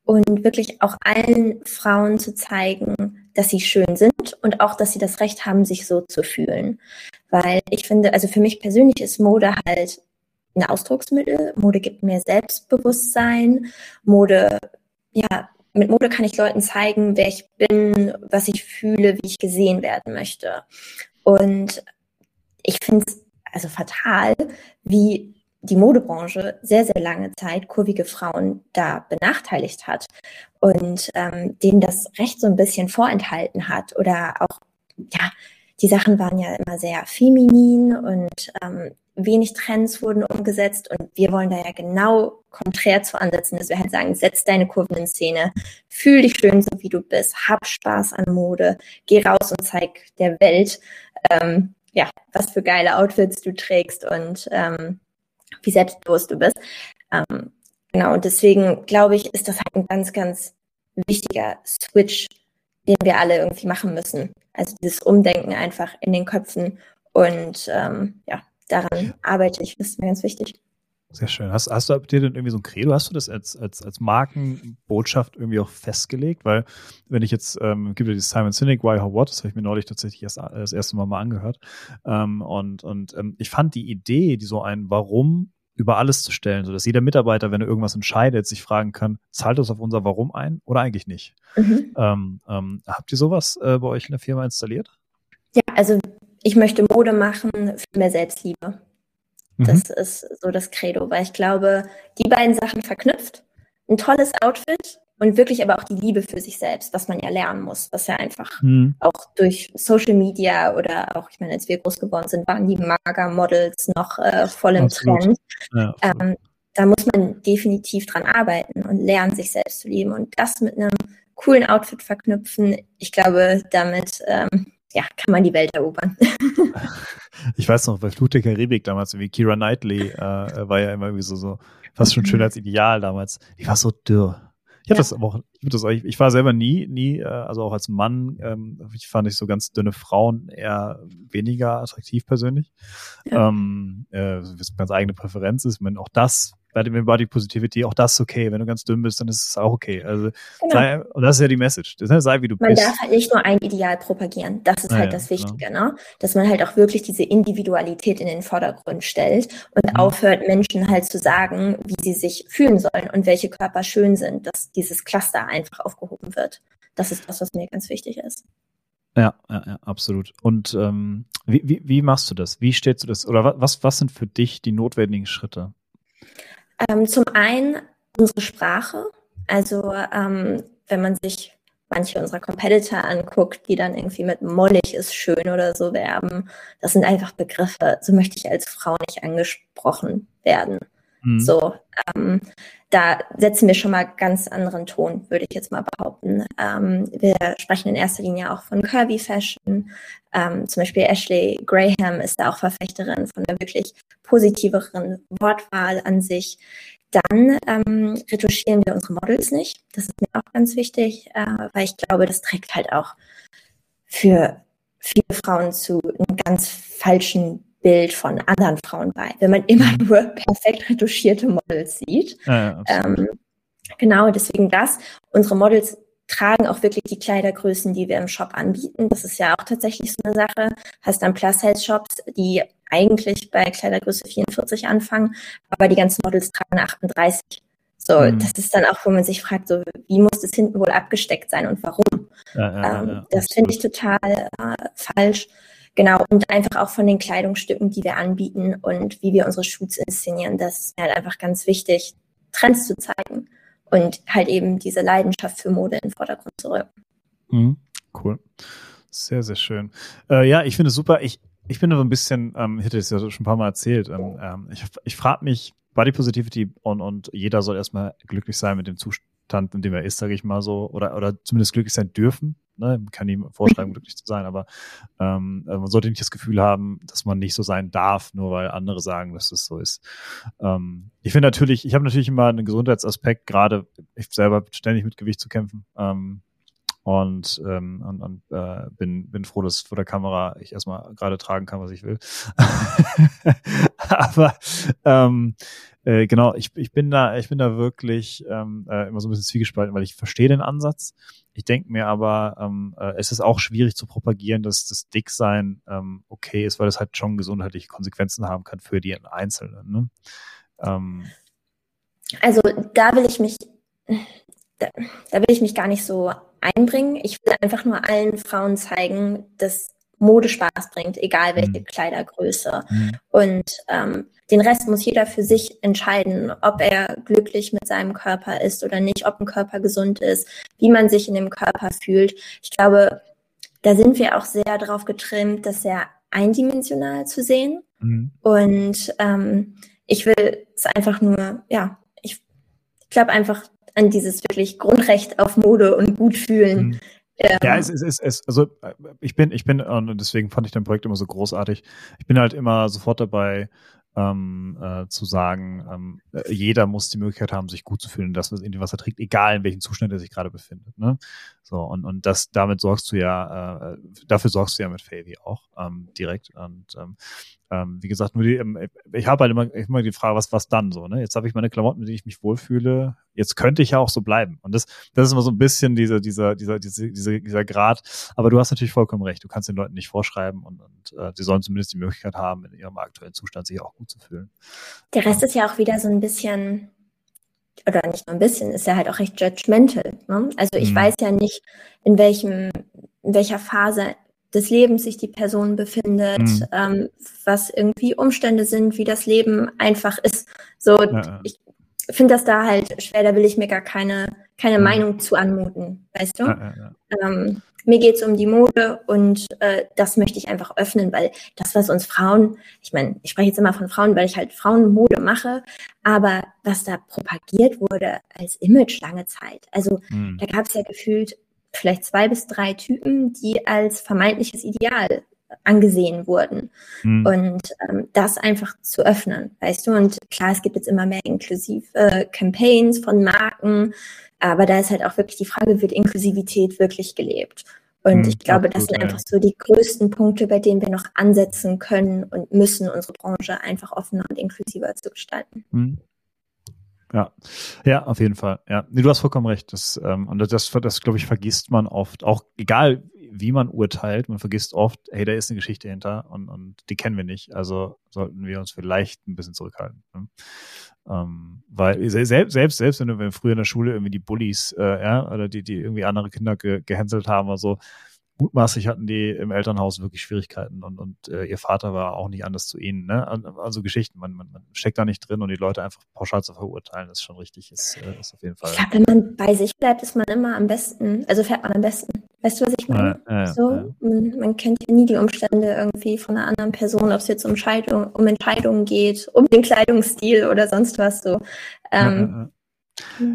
und wirklich auch allen Frauen zu zeigen, dass sie schön sind und auch, dass sie das Recht haben, sich so zu fühlen. Weil ich finde, also für mich persönlich ist Mode halt ein Ausdrucksmittel. Mode gibt mir Selbstbewusstsein. Mode, ja, mit Mode kann ich Leuten zeigen, wer ich bin, was ich fühle, wie ich gesehen werden möchte. Und ich finde es also fatal, wie die Modebranche sehr, sehr lange Zeit kurvige Frauen da benachteiligt hat und ähm, denen das Recht so ein bisschen vorenthalten hat oder auch, ja, die Sachen waren ja immer sehr feminin und ähm, wenig Trends wurden umgesetzt und wir wollen da ja genau konträr zu ansetzen, dass wir halt sagen, setz deine Kurven in Szene, fühl dich schön so wie du bist, hab Spaß an Mode, geh raus und zeig der Welt, ähm, ja, was für geile Outfits du trägst und ähm, wie selbstbewusst du bist. Ähm, genau, und deswegen glaube ich, ist das halt ein ganz, ganz wichtiger Switch, den wir alle irgendwie machen müssen. Also dieses Umdenken einfach in den Köpfen und ähm, ja, daran arbeite ich, das ist mir ganz wichtig. Sehr schön. Hast, hast du dir denn irgendwie so ein Credo, hast du das als, als, als Markenbotschaft irgendwie auch festgelegt? Weil, wenn ich jetzt, ähm, gibt ja dieses Simon Sinek, Why, How, What, das habe ich mir neulich tatsächlich erst das erste Mal mal angehört. Ähm, und und ähm, ich fand die Idee, die so ein Warum über alles zu stellen, sodass jeder Mitarbeiter, wenn er irgendwas entscheidet, sich fragen kann, zahlt das auf unser Warum ein oder eigentlich nicht? Mhm. Ähm, ähm, habt ihr sowas äh, bei euch in der Firma installiert? Ja, also ich möchte Mode machen für mehr Selbstliebe. Mhm. Das ist so das Credo, weil ich glaube, die beiden Sachen verknüpft, ein tolles Outfit und wirklich aber auch die Liebe für sich selbst, was man ja lernen muss, was ja einfach mhm. auch durch Social Media oder auch, ich meine, als wir groß geworden sind, waren die Mager-Models noch äh, voll im absolut. Trend. Ja, ähm, da muss man definitiv dran arbeiten und lernen, sich selbst zu lieben und das mit einem coolen Outfit verknüpfen. Ich glaube, damit ähm, ja, kann man die Welt erobern. ich weiß noch, bei Fluch der Karibik damals, wie Kira Knightley äh, war ja immer irgendwie so, so fast schon schön als Ideal damals. Die war so dürr. Ich habe ja. das aber auch, ich, das, ich war selber nie, nie, äh, also auch als Mann, ähm, ich fand ich so ganz dünne Frauen eher weniger attraktiv persönlich. Ja. Ähm, äh, was ganz eigene Präferenz ist. Ich meine, auch das bei dem Body Positivity auch das okay. Wenn du ganz dünn bist, dann ist es auch okay. Also genau. sei, und das ist ja die Message. Das heißt, sei wie du man bist. Man darf halt nicht nur ein Ideal propagieren. Das ist halt ja, das Wichtige, genau. ne? Dass man halt auch wirklich diese Individualität in den Vordergrund stellt und mhm. aufhört, Menschen halt zu sagen, wie sie sich fühlen sollen und welche Körper schön sind, dass dieses Cluster einfach aufgehoben wird. Das ist das, was mir ganz wichtig ist. Ja, ja, ja absolut. Und ähm, wie, wie, wie machst du das? Wie stellst du das? Oder was, was sind für dich die notwendigen Schritte? Ähm, zum einen unsere Sprache. Also ähm, wenn man sich manche unserer Competitor anguckt, die dann irgendwie mit mollig ist schön oder so werben, das sind einfach Begriffe. So möchte ich als Frau nicht angesprochen werden. Mhm. So, ähm, da setzen wir schon mal ganz anderen Ton, würde ich jetzt mal behaupten. Ähm, wir sprechen in erster Linie auch von Curvy Fashion. Ähm, zum Beispiel Ashley Graham ist da auch Verfechterin von einer wirklich positiveren Wortwahl an sich. Dann ähm, retuschieren wir unsere Models nicht. Das ist mir auch ganz wichtig, äh, weil ich glaube, das trägt halt auch für viele Frauen zu einem ganz falschen Bild von anderen Frauen bei, wenn man immer mhm. nur perfekt retuschierte Models sieht. Ja, ähm, genau, deswegen das. Unsere Models tragen auch wirklich die Kleidergrößen, die wir im Shop anbieten. Das ist ja auch tatsächlich so eine Sache. Hast dann Plus-Size-Shops, die eigentlich bei Kleidergröße 44 anfangen, aber die ganzen Models tragen 38. So, mhm. das ist dann auch, wo man sich fragt, so, wie muss das hinten wohl abgesteckt sein und warum? Ja, ja, ähm, das finde ich total äh, falsch. Genau, und einfach auch von den Kleidungsstücken, die wir anbieten und wie wir unsere Shoots inszenieren. Das ist halt einfach ganz wichtig, Trends zu zeigen und halt eben diese Leidenschaft für Mode in den Vordergrund zu rücken. Mhm, cool. Sehr, sehr schön. Äh, ja, ich finde es super. Ich, ich bin so ein bisschen, ähm, ich hätte es ja schon ein paar Mal erzählt, ähm, ähm ich, ich frage mich, Body Positivity und, und jeder soll erstmal glücklich sein mit dem Zustand, in dem er ist, sage ich mal so, oder, oder zumindest glücklich sein dürfen ne, kann ihm vorschreiben, glücklich zu sein, aber ähm, äh, man sollte nicht das Gefühl haben, dass man nicht so sein darf, nur weil andere sagen, dass es so ist. Ähm, ich finde natürlich, ich habe natürlich immer einen Gesundheitsaspekt, gerade ich selber ständig mit Gewicht zu kämpfen. Ähm, und, ähm, und, und äh, bin, bin froh, dass vor der Kamera ich erstmal gerade tragen kann, was ich will. Aber ähm, äh, genau, ich, ich bin da, ich bin da wirklich ähm, äh, immer so ein bisschen zwiegespalten, weil ich verstehe den Ansatz. Ich denke mir aber, ähm, äh, es ist auch schwierig zu propagieren, dass das Dicksein ähm, okay ist, weil es halt schon gesundheitliche Konsequenzen haben kann für die Einzelnen. Ne? Ähm, also da will ich mich, da, da will ich mich gar nicht so einbringen. Ich will einfach nur allen Frauen zeigen, dass Mode Spaß bringt, egal welche mhm. Kleidergröße. Mhm. Und ähm, den Rest muss jeder für sich entscheiden, ob er glücklich mit seinem Körper ist oder nicht, ob ein Körper gesund ist, wie man sich in dem Körper fühlt. Ich glaube, da sind wir auch sehr darauf getrimmt, das sehr eindimensional zu sehen. Mhm. Und ähm, ich will es einfach nur, ja, ich, ich glaube einfach an dieses wirklich Grundrecht auf Mode und gut fühlen. Mhm. Ähm, ja, es ist, es, es, also ich bin, ich bin, und deswegen fand ich dein Projekt immer so großartig. Ich bin halt immer sofort dabei, ähm, äh, zu sagen, ähm, äh, jeder muss die Möglichkeit haben, sich gut zu fühlen, dass in was er trägt, egal in welchem Zustand er sich gerade befindet. Ne? So, und, und das, damit sorgst du ja, äh, dafür sorgst du ja mit Favy auch ähm, direkt. Und ähm, ähm, wie gesagt, nur die, ähm, ich habe halt immer, immer die Frage, was, was dann so, ne? Jetzt habe ich meine Klamotten, mit denen ich mich wohlfühle. Jetzt könnte ich ja auch so bleiben. Und das, das ist immer so ein bisschen dieser, dieser, dieser, dieser, dieser, dieser Grad. Aber du hast natürlich vollkommen recht. Du kannst den Leuten nicht vorschreiben und, und äh, sie sollen zumindest die Möglichkeit haben, in ihrem aktuellen Zustand sich auch gut zu fühlen. Der Rest ist ja auch wieder so ein bisschen oder nicht nur ein bisschen, ist ja halt auch recht judgmental. Ne? Also ich mhm. weiß ja nicht, in welchem, in welcher Phase des Lebens sich die Person befindet, mhm. ähm, was irgendwie Umstände sind, wie das Leben einfach ist. So, ja. ich finde das da halt schwer, da will ich mir gar keine, keine mhm. Meinung zu anmuten, weißt du? Ja, ja, ähm, mir geht's um die Mode und äh, das möchte ich einfach öffnen, weil das, was uns Frauen, ich meine, ich spreche jetzt immer von Frauen, weil ich halt Frauenmode mache, aber was da propagiert wurde als Image lange Zeit, also mhm. da gab es ja gefühlt vielleicht zwei bis drei Typen, die als vermeintliches Ideal angesehen wurden. Mhm. Und ähm, das einfach zu öffnen, weißt du? Und klar, es gibt jetzt immer mehr inklusive äh, Campaigns von Marken, aber da ist halt auch wirklich die Frage, wird Inklusivität wirklich gelebt? Und mhm, ich glaube, absolut, das sind einfach so die größten Punkte, bei denen wir noch ansetzen können und müssen, unsere Branche einfach offener und inklusiver zu gestalten. Mhm. Ja, ja, auf jeden Fall. Ja, nee, du hast vollkommen recht. Das, ähm, und das, das, das glaube ich, vergisst man oft. Auch egal, wie man urteilt, man vergisst oft, hey, da ist eine Geschichte hinter und, und die kennen wir nicht. Also sollten wir uns vielleicht ein bisschen zurückhalten. Ne? Ähm, weil selbst, selbst, selbst wenn wir früher in der Schule irgendwie die Bullies, äh, ja, oder die, die irgendwie andere Kinder ge gehänselt haben oder so, mutmaßlich hatten die im Elternhaus wirklich Schwierigkeiten und, und äh, ihr Vater war auch nicht anders zu ihnen. Ne? Also Geschichten, man, man, man steckt da nicht drin und die Leute einfach pauschal zu verurteilen, ist schon richtig, ist, äh, ist auf jeden Fall. Ich glaube, wenn man bei sich bleibt, ist man immer am besten, also fährt man am besten. Weißt du, was ich meine? Ja, ja, so, ja. Man, man, kennt ja nie die Umstände irgendwie von einer anderen Person, ob es jetzt um, Scheidung, um Entscheidungen geht, um den Kleidungsstil oder sonst was so. Ähm,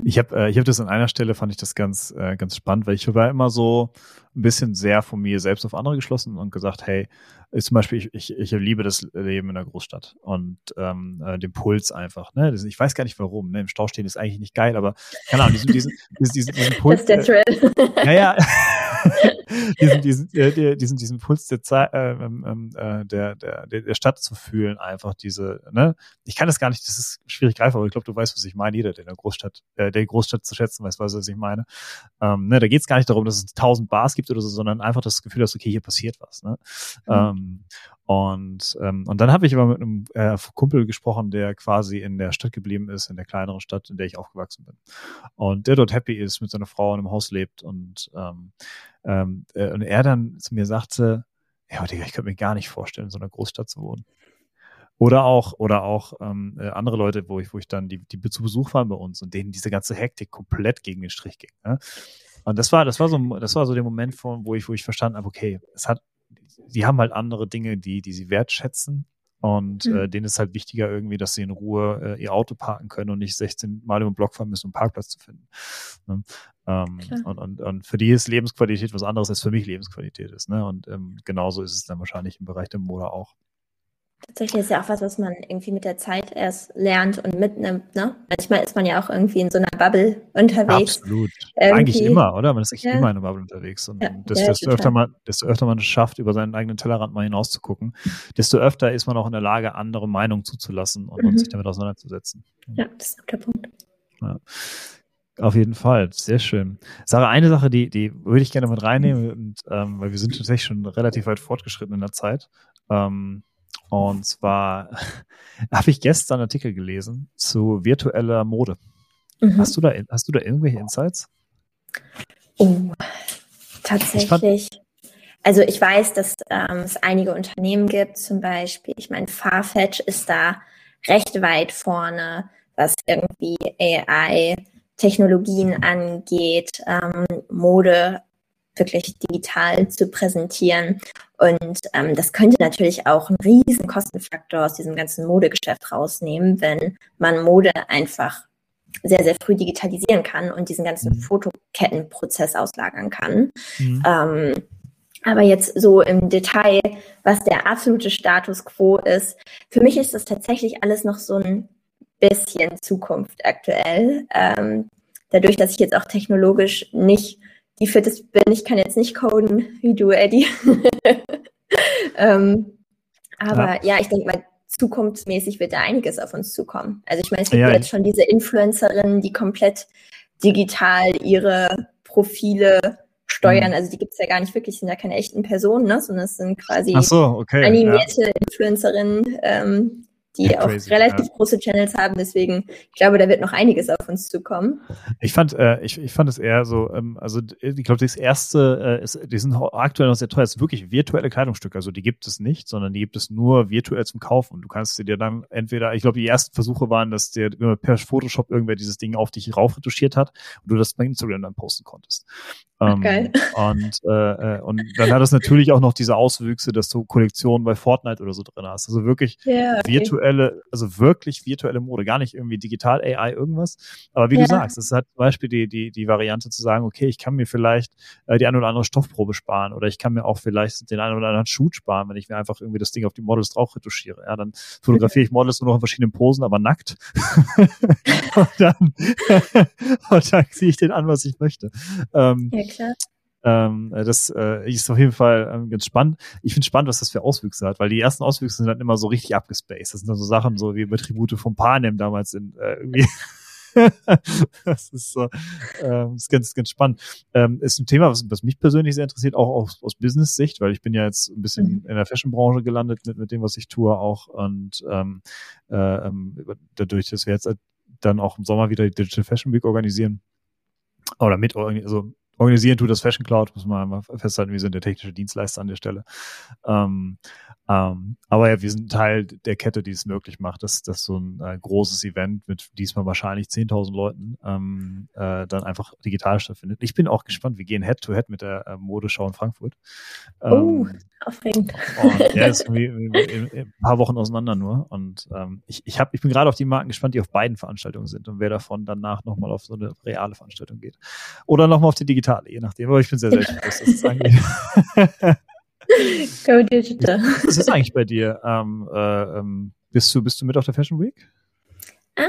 ich habe äh, ich hab das an einer Stelle, fand ich das ganz, äh, ganz spannend, weil ich war immer so ein bisschen sehr von mir selbst auf andere geschlossen und gesagt, hey, ist zum Beispiel, ich, ich, ich liebe das Leben in der Großstadt und ähm, äh, den Puls einfach. Ne? Das, ich weiß gar nicht warum. Ne? Im Stau stehen ist eigentlich nicht geil, aber keine Ahnung, diesen, diesen, diesen, diesen Puls. Das ist der Thrill. Äh, ja, ja. diesen, diesen, äh, diesen, diesen Puls der, Zeit, äh, ähm, äh, der, der, der Stadt zu fühlen, einfach diese, ne? Ich kann das gar nicht, das ist schwierig greifbar, aber ich glaube, du weißt, was ich meine. Jeder, der in der Großstadt, äh, der Großstadt zu schätzen weiß, weiß, was ich meine. Ähm, ne, da geht es gar nicht darum, dass es tausend Bars gibt oder so, sondern einfach das Gefühl, dass, okay, hier passiert was. Ne? Mhm. Ähm, und, ähm, und dann habe ich aber mit einem äh, Kumpel gesprochen, der quasi in der Stadt geblieben ist, in der kleineren Stadt, in der ich aufgewachsen bin. Und der dort happy ist, mit seiner Frau in einem Haus lebt. Und, ähm, ähm, äh, und er dann zu mir sagte, ja, Digga, ich könnte mir gar nicht vorstellen, in so einer Großstadt zu wohnen. Oder auch, oder auch ähm, äh, andere Leute, wo ich, wo ich dann, die, die zu Besuch waren bei uns und denen diese ganze Hektik komplett gegen den Strich ging. Ne? Und das war, das war so, das war so der Moment, wo ich, wo ich verstanden habe, okay, es hat die haben halt andere Dinge, die, die sie wertschätzen. Und mhm. äh, denen ist halt wichtiger irgendwie, dass sie in Ruhe äh, ihr Auto parken können und nicht 16 Mal über den Block fahren müssen, um einen Parkplatz zu finden. Ne? Ähm, und, und, und für die ist Lebensqualität was anderes, als für mich Lebensqualität ist. Ne? Und ähm, genauso ist es dann wahrscheinlich im Bereich der Mode auch. Tatsächlich ist ja auch was, was man irgendwie mit der Zeit erst lernt und mitnimmt. Ne? Manchmal ist man ja auch irgendwie in so einer Bubble unterwegs. Absolut. Irgendwie. Eigentlich immer, oder? Man ist eigentlich ja. immer in einer Bubble unterwegs. Und ja, desto, ja, desto öfter man, desto öfter man es schafft, über seinen eigenen Tellerrand mal hinauszugucken, desto öfter ist man auch in der Lage, andere Meinungen zuzulassen und, mhm. und sich damit auseinanderzusetzen. Ja, das ist der Punkt. Ja. Auf jeden Fall, sehr schön. Sarah, eine Sache, die, die würde ich gerne mit reinnehmen, und, ähm, weil wir sind tatsächlich schon relativ weit fortgeschritten in der Zeit. Ähm, und zwar habe ich gestern einen Artikel gelesen zu virtueller Mode. Mhm. Hast, du da, hast du da irgendwelche Insights? Oh, tatsächlich. Also ich weiß, dass ähm, es einige Unternehmen gibt, zum Beispiel, ich meine, Farfetch ist da recht weit vorne, was irgendwie AI Technologien angeht, ähm, Mode wirklich digital zu präsentieren. Und ähm, das könnte natürlich auch einen riesen Kostenfaktor aus diesem ganzen Modegeschäft rausnehmen, wenn man Mode einfach sehr, sehr früh digitalisieren kann und diesen ganzen mhm. Fotokettenprozess auslagern kann. Mhm. Ähm, aber jetzt so im Detail, was der absolute Status quo ist, für mich ist das tatsächlich alles noch so ein bisschen Zukunft aktuell. Ähm, dadurch, dass ich jetzt auch technologisch nicht die fitteste bin, ich kann jetzt nicht coden wie du, Eddie. ähm, aber ja. ja, ich denke mal, zukunftsmäßig wird da einiges auf uns zukommen. Also ich meine, es gibt ja, jetzt schon diese Influencerinnen, die komplett digital ihre Profile steuern. Mhm. Also die gibt es ja gar nicht wirklich, sind ja keine echten Personen, ne? sondern es sind quasi so, okay, animierte ja. Influencerinnen, ähm, die ja, auch crazy, relativ ja. große Channels haben. Deswegen, ich glaube, da wird noch einiges auf uns zukommen. Ich fand, äh, ich, ich fand es eher so, ähm, also ich glaube, das erste, äh, ist, die sind aktuell noch sehr teuer, ist wirklich virtuelle Kleidungsstücke. Also die gibt es nicht, sondern die gibt es nur virtuell zum Kaufen. Und du kannst dir dann entweder, ich glaube, die ersten Versuche waren, dass der per Photoshop irgendwer dieses Ding auf dich raufretuschiert hat und du das bei Instagram dann posten konntest. Ähm, Geil. Und, äh, äh, und dann hat es natürlich auch noch diese Auswüchse, dass du Kollektionen bei Fortnite oder so drin hast. Also wirklich ja, okay. virtuelle, also wirklich virtuelle Mode, gar nicht irgendwie digital AI irgendwas. Aber wie ja. du sagst, es hat zum Beispiel die, die, die Variante zu sagen, okay, ich kann mir vielleicht äh, die eine oder andere Stoffprobe sparen oder ich kann mir auch vielleicht den einen oder anderen Shoot sparen, wenn ich mir einfach irgendwie das Ding auf die Models drauf retuschiere. Ja, dann fotografiere ich Models nur noch in verschiedenen Posen, aber nackt. und dann, und dann ziehe ich den an, was ich möchte. Ähm, ja, klar. Ähm, das äh, ist auf jeden Fall ähm, ganz spannend. Ich finde spannend, was das für Auswüchse hat, weil die ersten Auswüchse sind dann immer so richtig abgespaced. Das sind dann so Sachen, so wie mit Tribute von Panem damals in äh, irgendwie. das ist so, ähm, ist ganz, ganz spannend. Ähm, ist ein Thema, was, was mich persönlich sehr interessiert, auch aus, aus Business-Sicht, weil ich bin ja jetzt ein bisschen mhm. in der Fashion-Branche gelandet mit, mit dem, was ich tue auch und ähm, äh, ähm, dadurch, dass wir jetzt dann auch im Sommer wieder die Digital Fashion Week organisieren oder mit, also organisieren tut das Fashion Cloud, muss man mal festhalten, wir sind der technische Dienstleister an der Stelle. Ähm, ähm, aber ja, wir sind Teil der Kette, die es möglich macht, dass, dass so ein äh, großes Event mit diesmal wahrscheinlich 10.000 Leuten ähm, äh, dann einfach digital stattfindet. Ich bin auch gespannt, wir gehen Head-to-Head -head mit der äh, Modeschau in Frankfurt. Oh, ähm, aufregend. Und, ja, ist irgendwie ein paar Wochen auseinander nur. Und ähm, ich, ich, hab, ich bin gerade auf die Marken gespannt, die auf beiden Veranstaltungen sind und wer davon danach nochmal auf so eine reale Veranstaltung geht. Oder nochmal auf die digitale, je nachdem. Aber ich bin sehr, sehr gespannt, was das angeht. Go Digital. Was ist eigentlich bei dir? Ähm, äh, ähm, bist, du, bist du mit auf der Fashion Week? Ähm,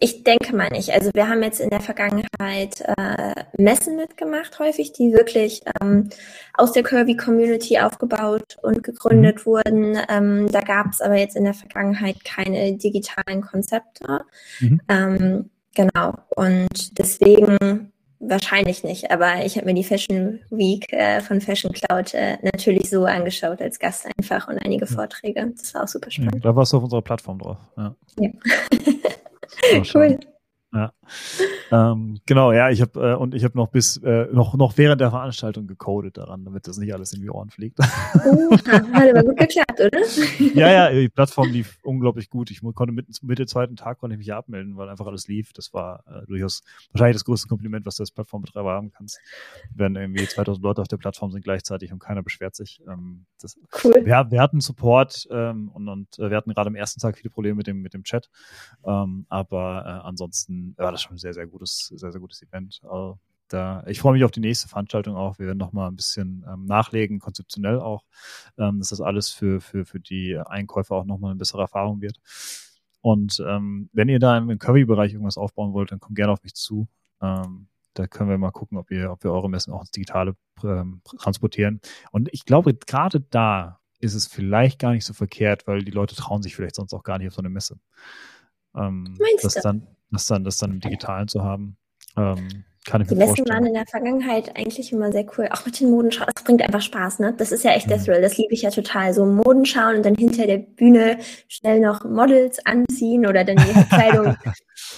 ich denke mal nicht. Also wir haben jetzt in der Vergangenheit äh, Messen mitgemacht, häufig, die wirklich ähm, aus der Curvy-Community aufgebaut und gegründet mhm. wurden. Ähm, da gab es aber jetzt in der Vergangenheit keine digitalen Konzepte. Mhm. Ähm, genau. Und deswegen Wahrscheinlich nicht, aber ich habe mir die Fashion Week äh, von Fashion Cloud äh, natürlich so angeschaut als Gast einfach und einige Vorträge. Das war auch super spannend. Da warst du auf unserer Plattform drauf. Ja. ja. cool. Ja. Ähm, genau, ja, ich habe äh, und ich habe noch bis äh, noch noch während der Veranstaltung gecodet daran, damit das nicht alles in die Ohren fliegt. Oh, hat aber gut geklappt, oder? ja, ja, die Plattform lief unglaublich gut. Ich konnte mit, mit dem zweiten Tag konnte ich mich abmelden, weil einfach alles lief. Das war äh, durchaus wahrscheinlich das größte Kompliment, was du als Plattformbetreiber haben kannst. Wenn irgendwie 2000 Leute auf der Plattform sind gleichzeitig und keiner beschwert sich. Ähm, das, cool. Wir, wir hatten Support ähm, und, und äh, wir hatten gerade am ersten Tag viele Probleme mit dem mit dem Chat, ähm, aber äh, ansonsten war das schon ein sehr, sehr gutes, sehr, sehr gutes Event. Also, da, ich freue mich auf die nächste Veranstaltung auch. Wir werden nochmal ein bisschen ähm, nachlegen, konzeptionell auch, ähm, dass das alles für, für, für die Einkäufer auch nochmal eine bessere Erfahrung wird. Und ähm, wenn ihr da im Curvy-Bereich irgendwas aufbauen wollt, dann kommt gerne auf mich zu. Ähm, da können wir mal gucken, ob, ihr, ob wir eure Messen auch ins Digitale ähm, transportieren. Und ich glaube, gerade da ist es vielleicht gar nicht so verkehrt, weil die Leute trauen sich vielleicht sonst auch gar nicht auf so eine Messe. Ähm, das, dann, das, dann, das dann im Digitalen zu haben. Ähm, kann ich die mir Messen vorstellen. waren in der Vergangenheit eigentlich immer sehr cool. Auch mit den Modenschauen. Das bringt einfach Spaß, ne? Das ist ja echt der Mhm. Thrill. Das liebe ich ja total. So Modenschauen und dann hinter der Bühne schnell noch Models anziehen oder dann ihre Kleidung.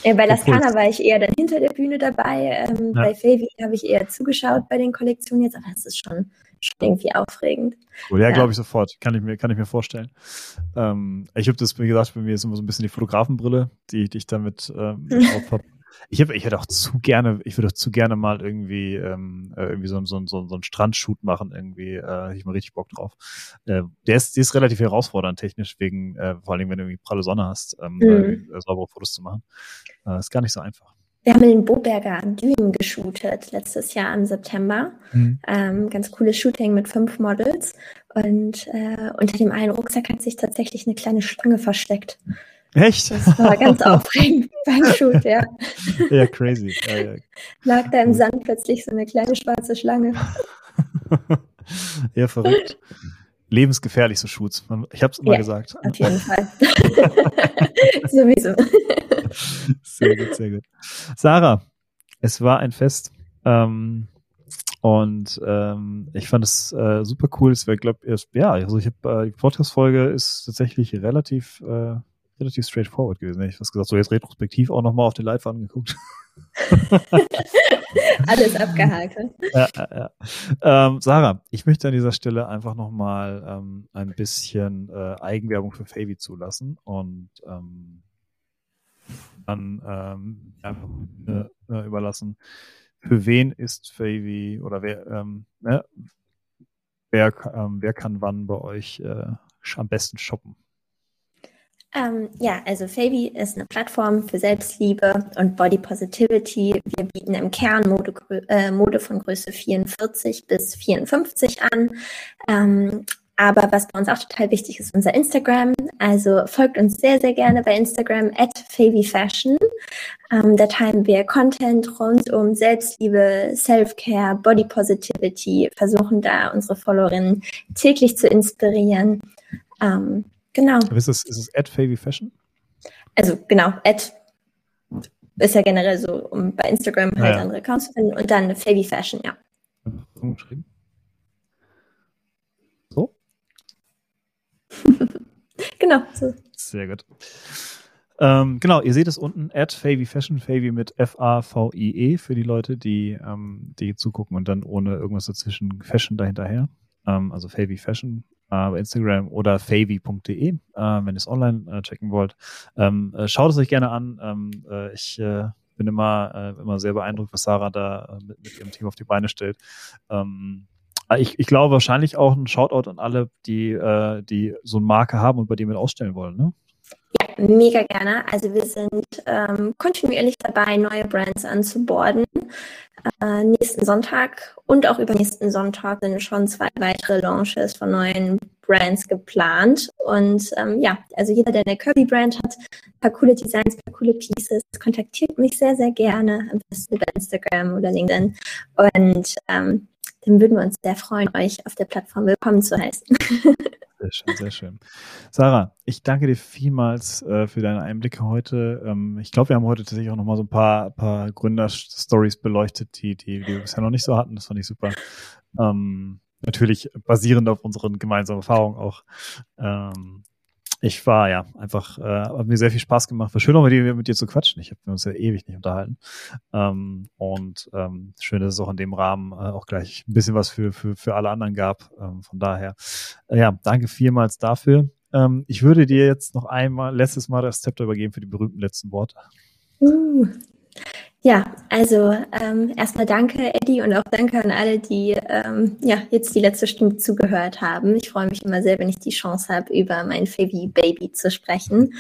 äh, bei Laskana war ich eher dann hinter der Bühne dabei. Ähm, Ja. Bei Favy habe ich eher zugeschaut bei den Kollektionen jetzt. Aber das ist schon irgendwie aufregend. Cool. Ja, Ja. glaube ich sofort. Kann ich mir, kann ich mir vorstellen. Ähm, ich habe das, wie gesagt, bei mir ist immer so ein bisschen die Fotografenbrille, die, die ich damit ähm, auf habe. Ich, hab, ich hätte auch zu gerne, ich würde auch zu gerne mal irgendwie, ähm, äh, irgendwie so, so, so, so einen Strandshoot machen, irgendwie, äh, hätte ich mal richtig Bock drauf. Äh, der, ist, der ist relativ herausfordernd technisch, wegen, äh, vor allem wenn du irgendwie pralle Sonne hast, ähm, Mhm. äh, saubere Fotos zu machen. Äh, ist gar nicht so einfach. Wir haben in den Boberger Dünen geshootet letztes Jahr im September. Ähm, ganz cooles Shooting mit fünf Models. Und äh, unter dem einen Rucksack hat sich tatsächlich eine kleine Schlange versteckt. Echt? Das war ganz aufregend beim Shoot, ja. ja, crazy. Ja, ja. Lag da im Sand plötzlich so eine kleine schwarze Schlange. ja, verrückt. Lebensgefährlich, so Shoots. Ich habe es immer Ja. gesagt. Auf jeden Fall. Sowieso. Sehr gut, sehr gut. Sarah, es war ein Fest. Ähm, und ähm, ich fand es äh, super cool. Es wäre, glaube ich, ja, also ich habe äh, die Podcast-Folge ist tatsächlich relativ, äh, relativ straightforward gewesen. Ich was gesagt, so jetzt retrospektiv auch nochmal auf den Live angeguckt. Alles abgehakt. ja, ja, ja. Ähm, Sarah, ich möchte an dieser Stelle einfach nochmal ähm, ein bisschen äh, Eigenwerbung für Favy zulassen und ähm, dann ähm, einfach äh, überlassen. Für wen ist Favy oder wer, ähm, ne, wer, ähm, wer kann wann bei euch äh, am besten shoppen? Ähm, ja, also Favy ist eine Plattform für Selbstliebe und Body Positivity. Wir bieten im Kern Mode, äh, Mode von Größe 44 bis 54 an. Ähm, aber was bei uns auch total wichtig ist, unser Instagram. Also folgt uns sehr, sehr gerne bei Instagram at Fashion. Ähm, da teilen wir Content rund um Selbstliebe, Self-Care, Body Positivity, versuchen da unsere Followerinnen täglich zu inspirieren. Ähm, genau. Ist es, ist es at Favy Fashion? Also genau, Ad ist ja generell so, um bei Instagram halt Ja. andere Accounts zu finden und dann Favy Fashion, ja. Umgeschrieben? So? Genau, so. Sehr gut. Ähm, genau, ihr seht es unten, at Favy Fashion, Favy mit F-A-V-I-E für die Leute, die, ähm, die zugucken und dann ohne irgendwas dazwischen Fashion dahinterher. Ähm, also Favy Fashion äh, Instagram oder favy.de, äh, wenn ihr es online äh, checken wollt. Ähm, äh, schaut es euch gerne an. Ähm, äh, ich äh, bin immer, immer sehr beeindruckt, was Sarah da mit, mit ihrem Team auf die Beine stellt. Ähm, ich, ich glaube wahrscheinlich auch ein Shoutout an alle, die, äh, die so eine Marke haben und bei dem wir ausstellen wollen, ne? Ja, mega gerne. Also wir sind ähm, kontinuierlich dabei, neue Brands anzuborden. Äh, nächsten Sonntag und auch übernächsten Sonntag sind schon zwei weitere Launches von neuen Brands geplant. Und ähm, ja, also jeder, der eine Kirby-Brand hat, ein paar coole Designs, ein paar coole Pieces, kontaktiert mich sehr, sehr gerne. Am besten über Instagram oder LinkedIn. Und ähm, dann würden wir uns sehr freuen, euch auf der Plattform willkommen zu heißen. Sehr schön, sehr schön. Sarah, ich danke dir vielmals äh, für deine Einblicke heute. Ähm, ich glaube, wir haben heute tatsächlich auch nochmal so ein paar, paar Gründer-Stories beleuchtet, die, die, wir bisher noch nicht so hatten. Das fand ich super. Ähm, natürlich basierend auf unseren gemeinsamen Erfahrungen auch. Ähm, ich war ja einfach, äh, hat mir sehr viel Spaß gemacht. War schön, auch mit dir, mit dir zu quatschen. Ich habe uns ja ewig nicht unterhalten. Ähm, und ähm, schön, dass es auch in dem Rahmen äh, auch gleich ein bisschen was für, für, für alle anderen gab. Ähm, von daher, äh, ja, danke vielmals dafür. Ähm, ich würde dir jetzt noch einmal, letztes Mal das Zepter übergeben für die berühmten letzten Worte. Uh. Ja, also ähm, erstmal danke, Eddie, und auch danke an alle, die ähm, ja, jetzt die letzte Stunde zugehört haben. Ich freue mich immer sehr, wenn ich die Chance habe, über mein Favy Baby zu sprechen.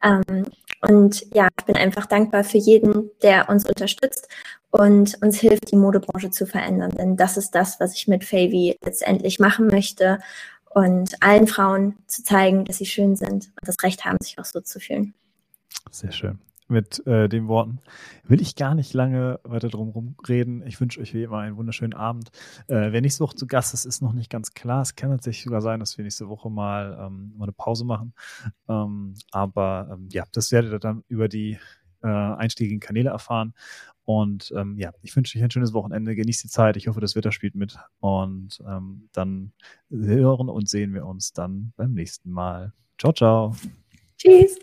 Ähm, und ja, ich bin einfach dankbar für jeden, der uns unterstützt und uns hilft, die Modebranche zu verändern. Denn das ist das, was ich mit Favy letztendlich machen möchte und allen Frauen zu zeigen, dass sie schön sind und das Recht haben, sich auch so zu fühlen. Sehr schön. Mit äh, den Worten will ich gar nicht lange weiter drum reden. Ich wünsche euch wie immer einen wunderschönen Abend. Äh, wer nächste Woche zu Gast ist, ist noch nicht ganz klar. Es kann tatsächlich sogar sein, dass wir nächste Woche mal, ähm, mal eine Pause machen. Ähm, aber ähm, ja, das werdet ihr dann über die äh, einstiegigen Kanäle erfahren. Und ähm, ja, ich wünsche euch ein schönes Wochenende. Genießt die Zeit. Ich hoffe, das Wetter spielt mit. Und ähm, dann hören und sehen wir uns dann beim nächsten Mal. Ciao, ciao. Tschüss.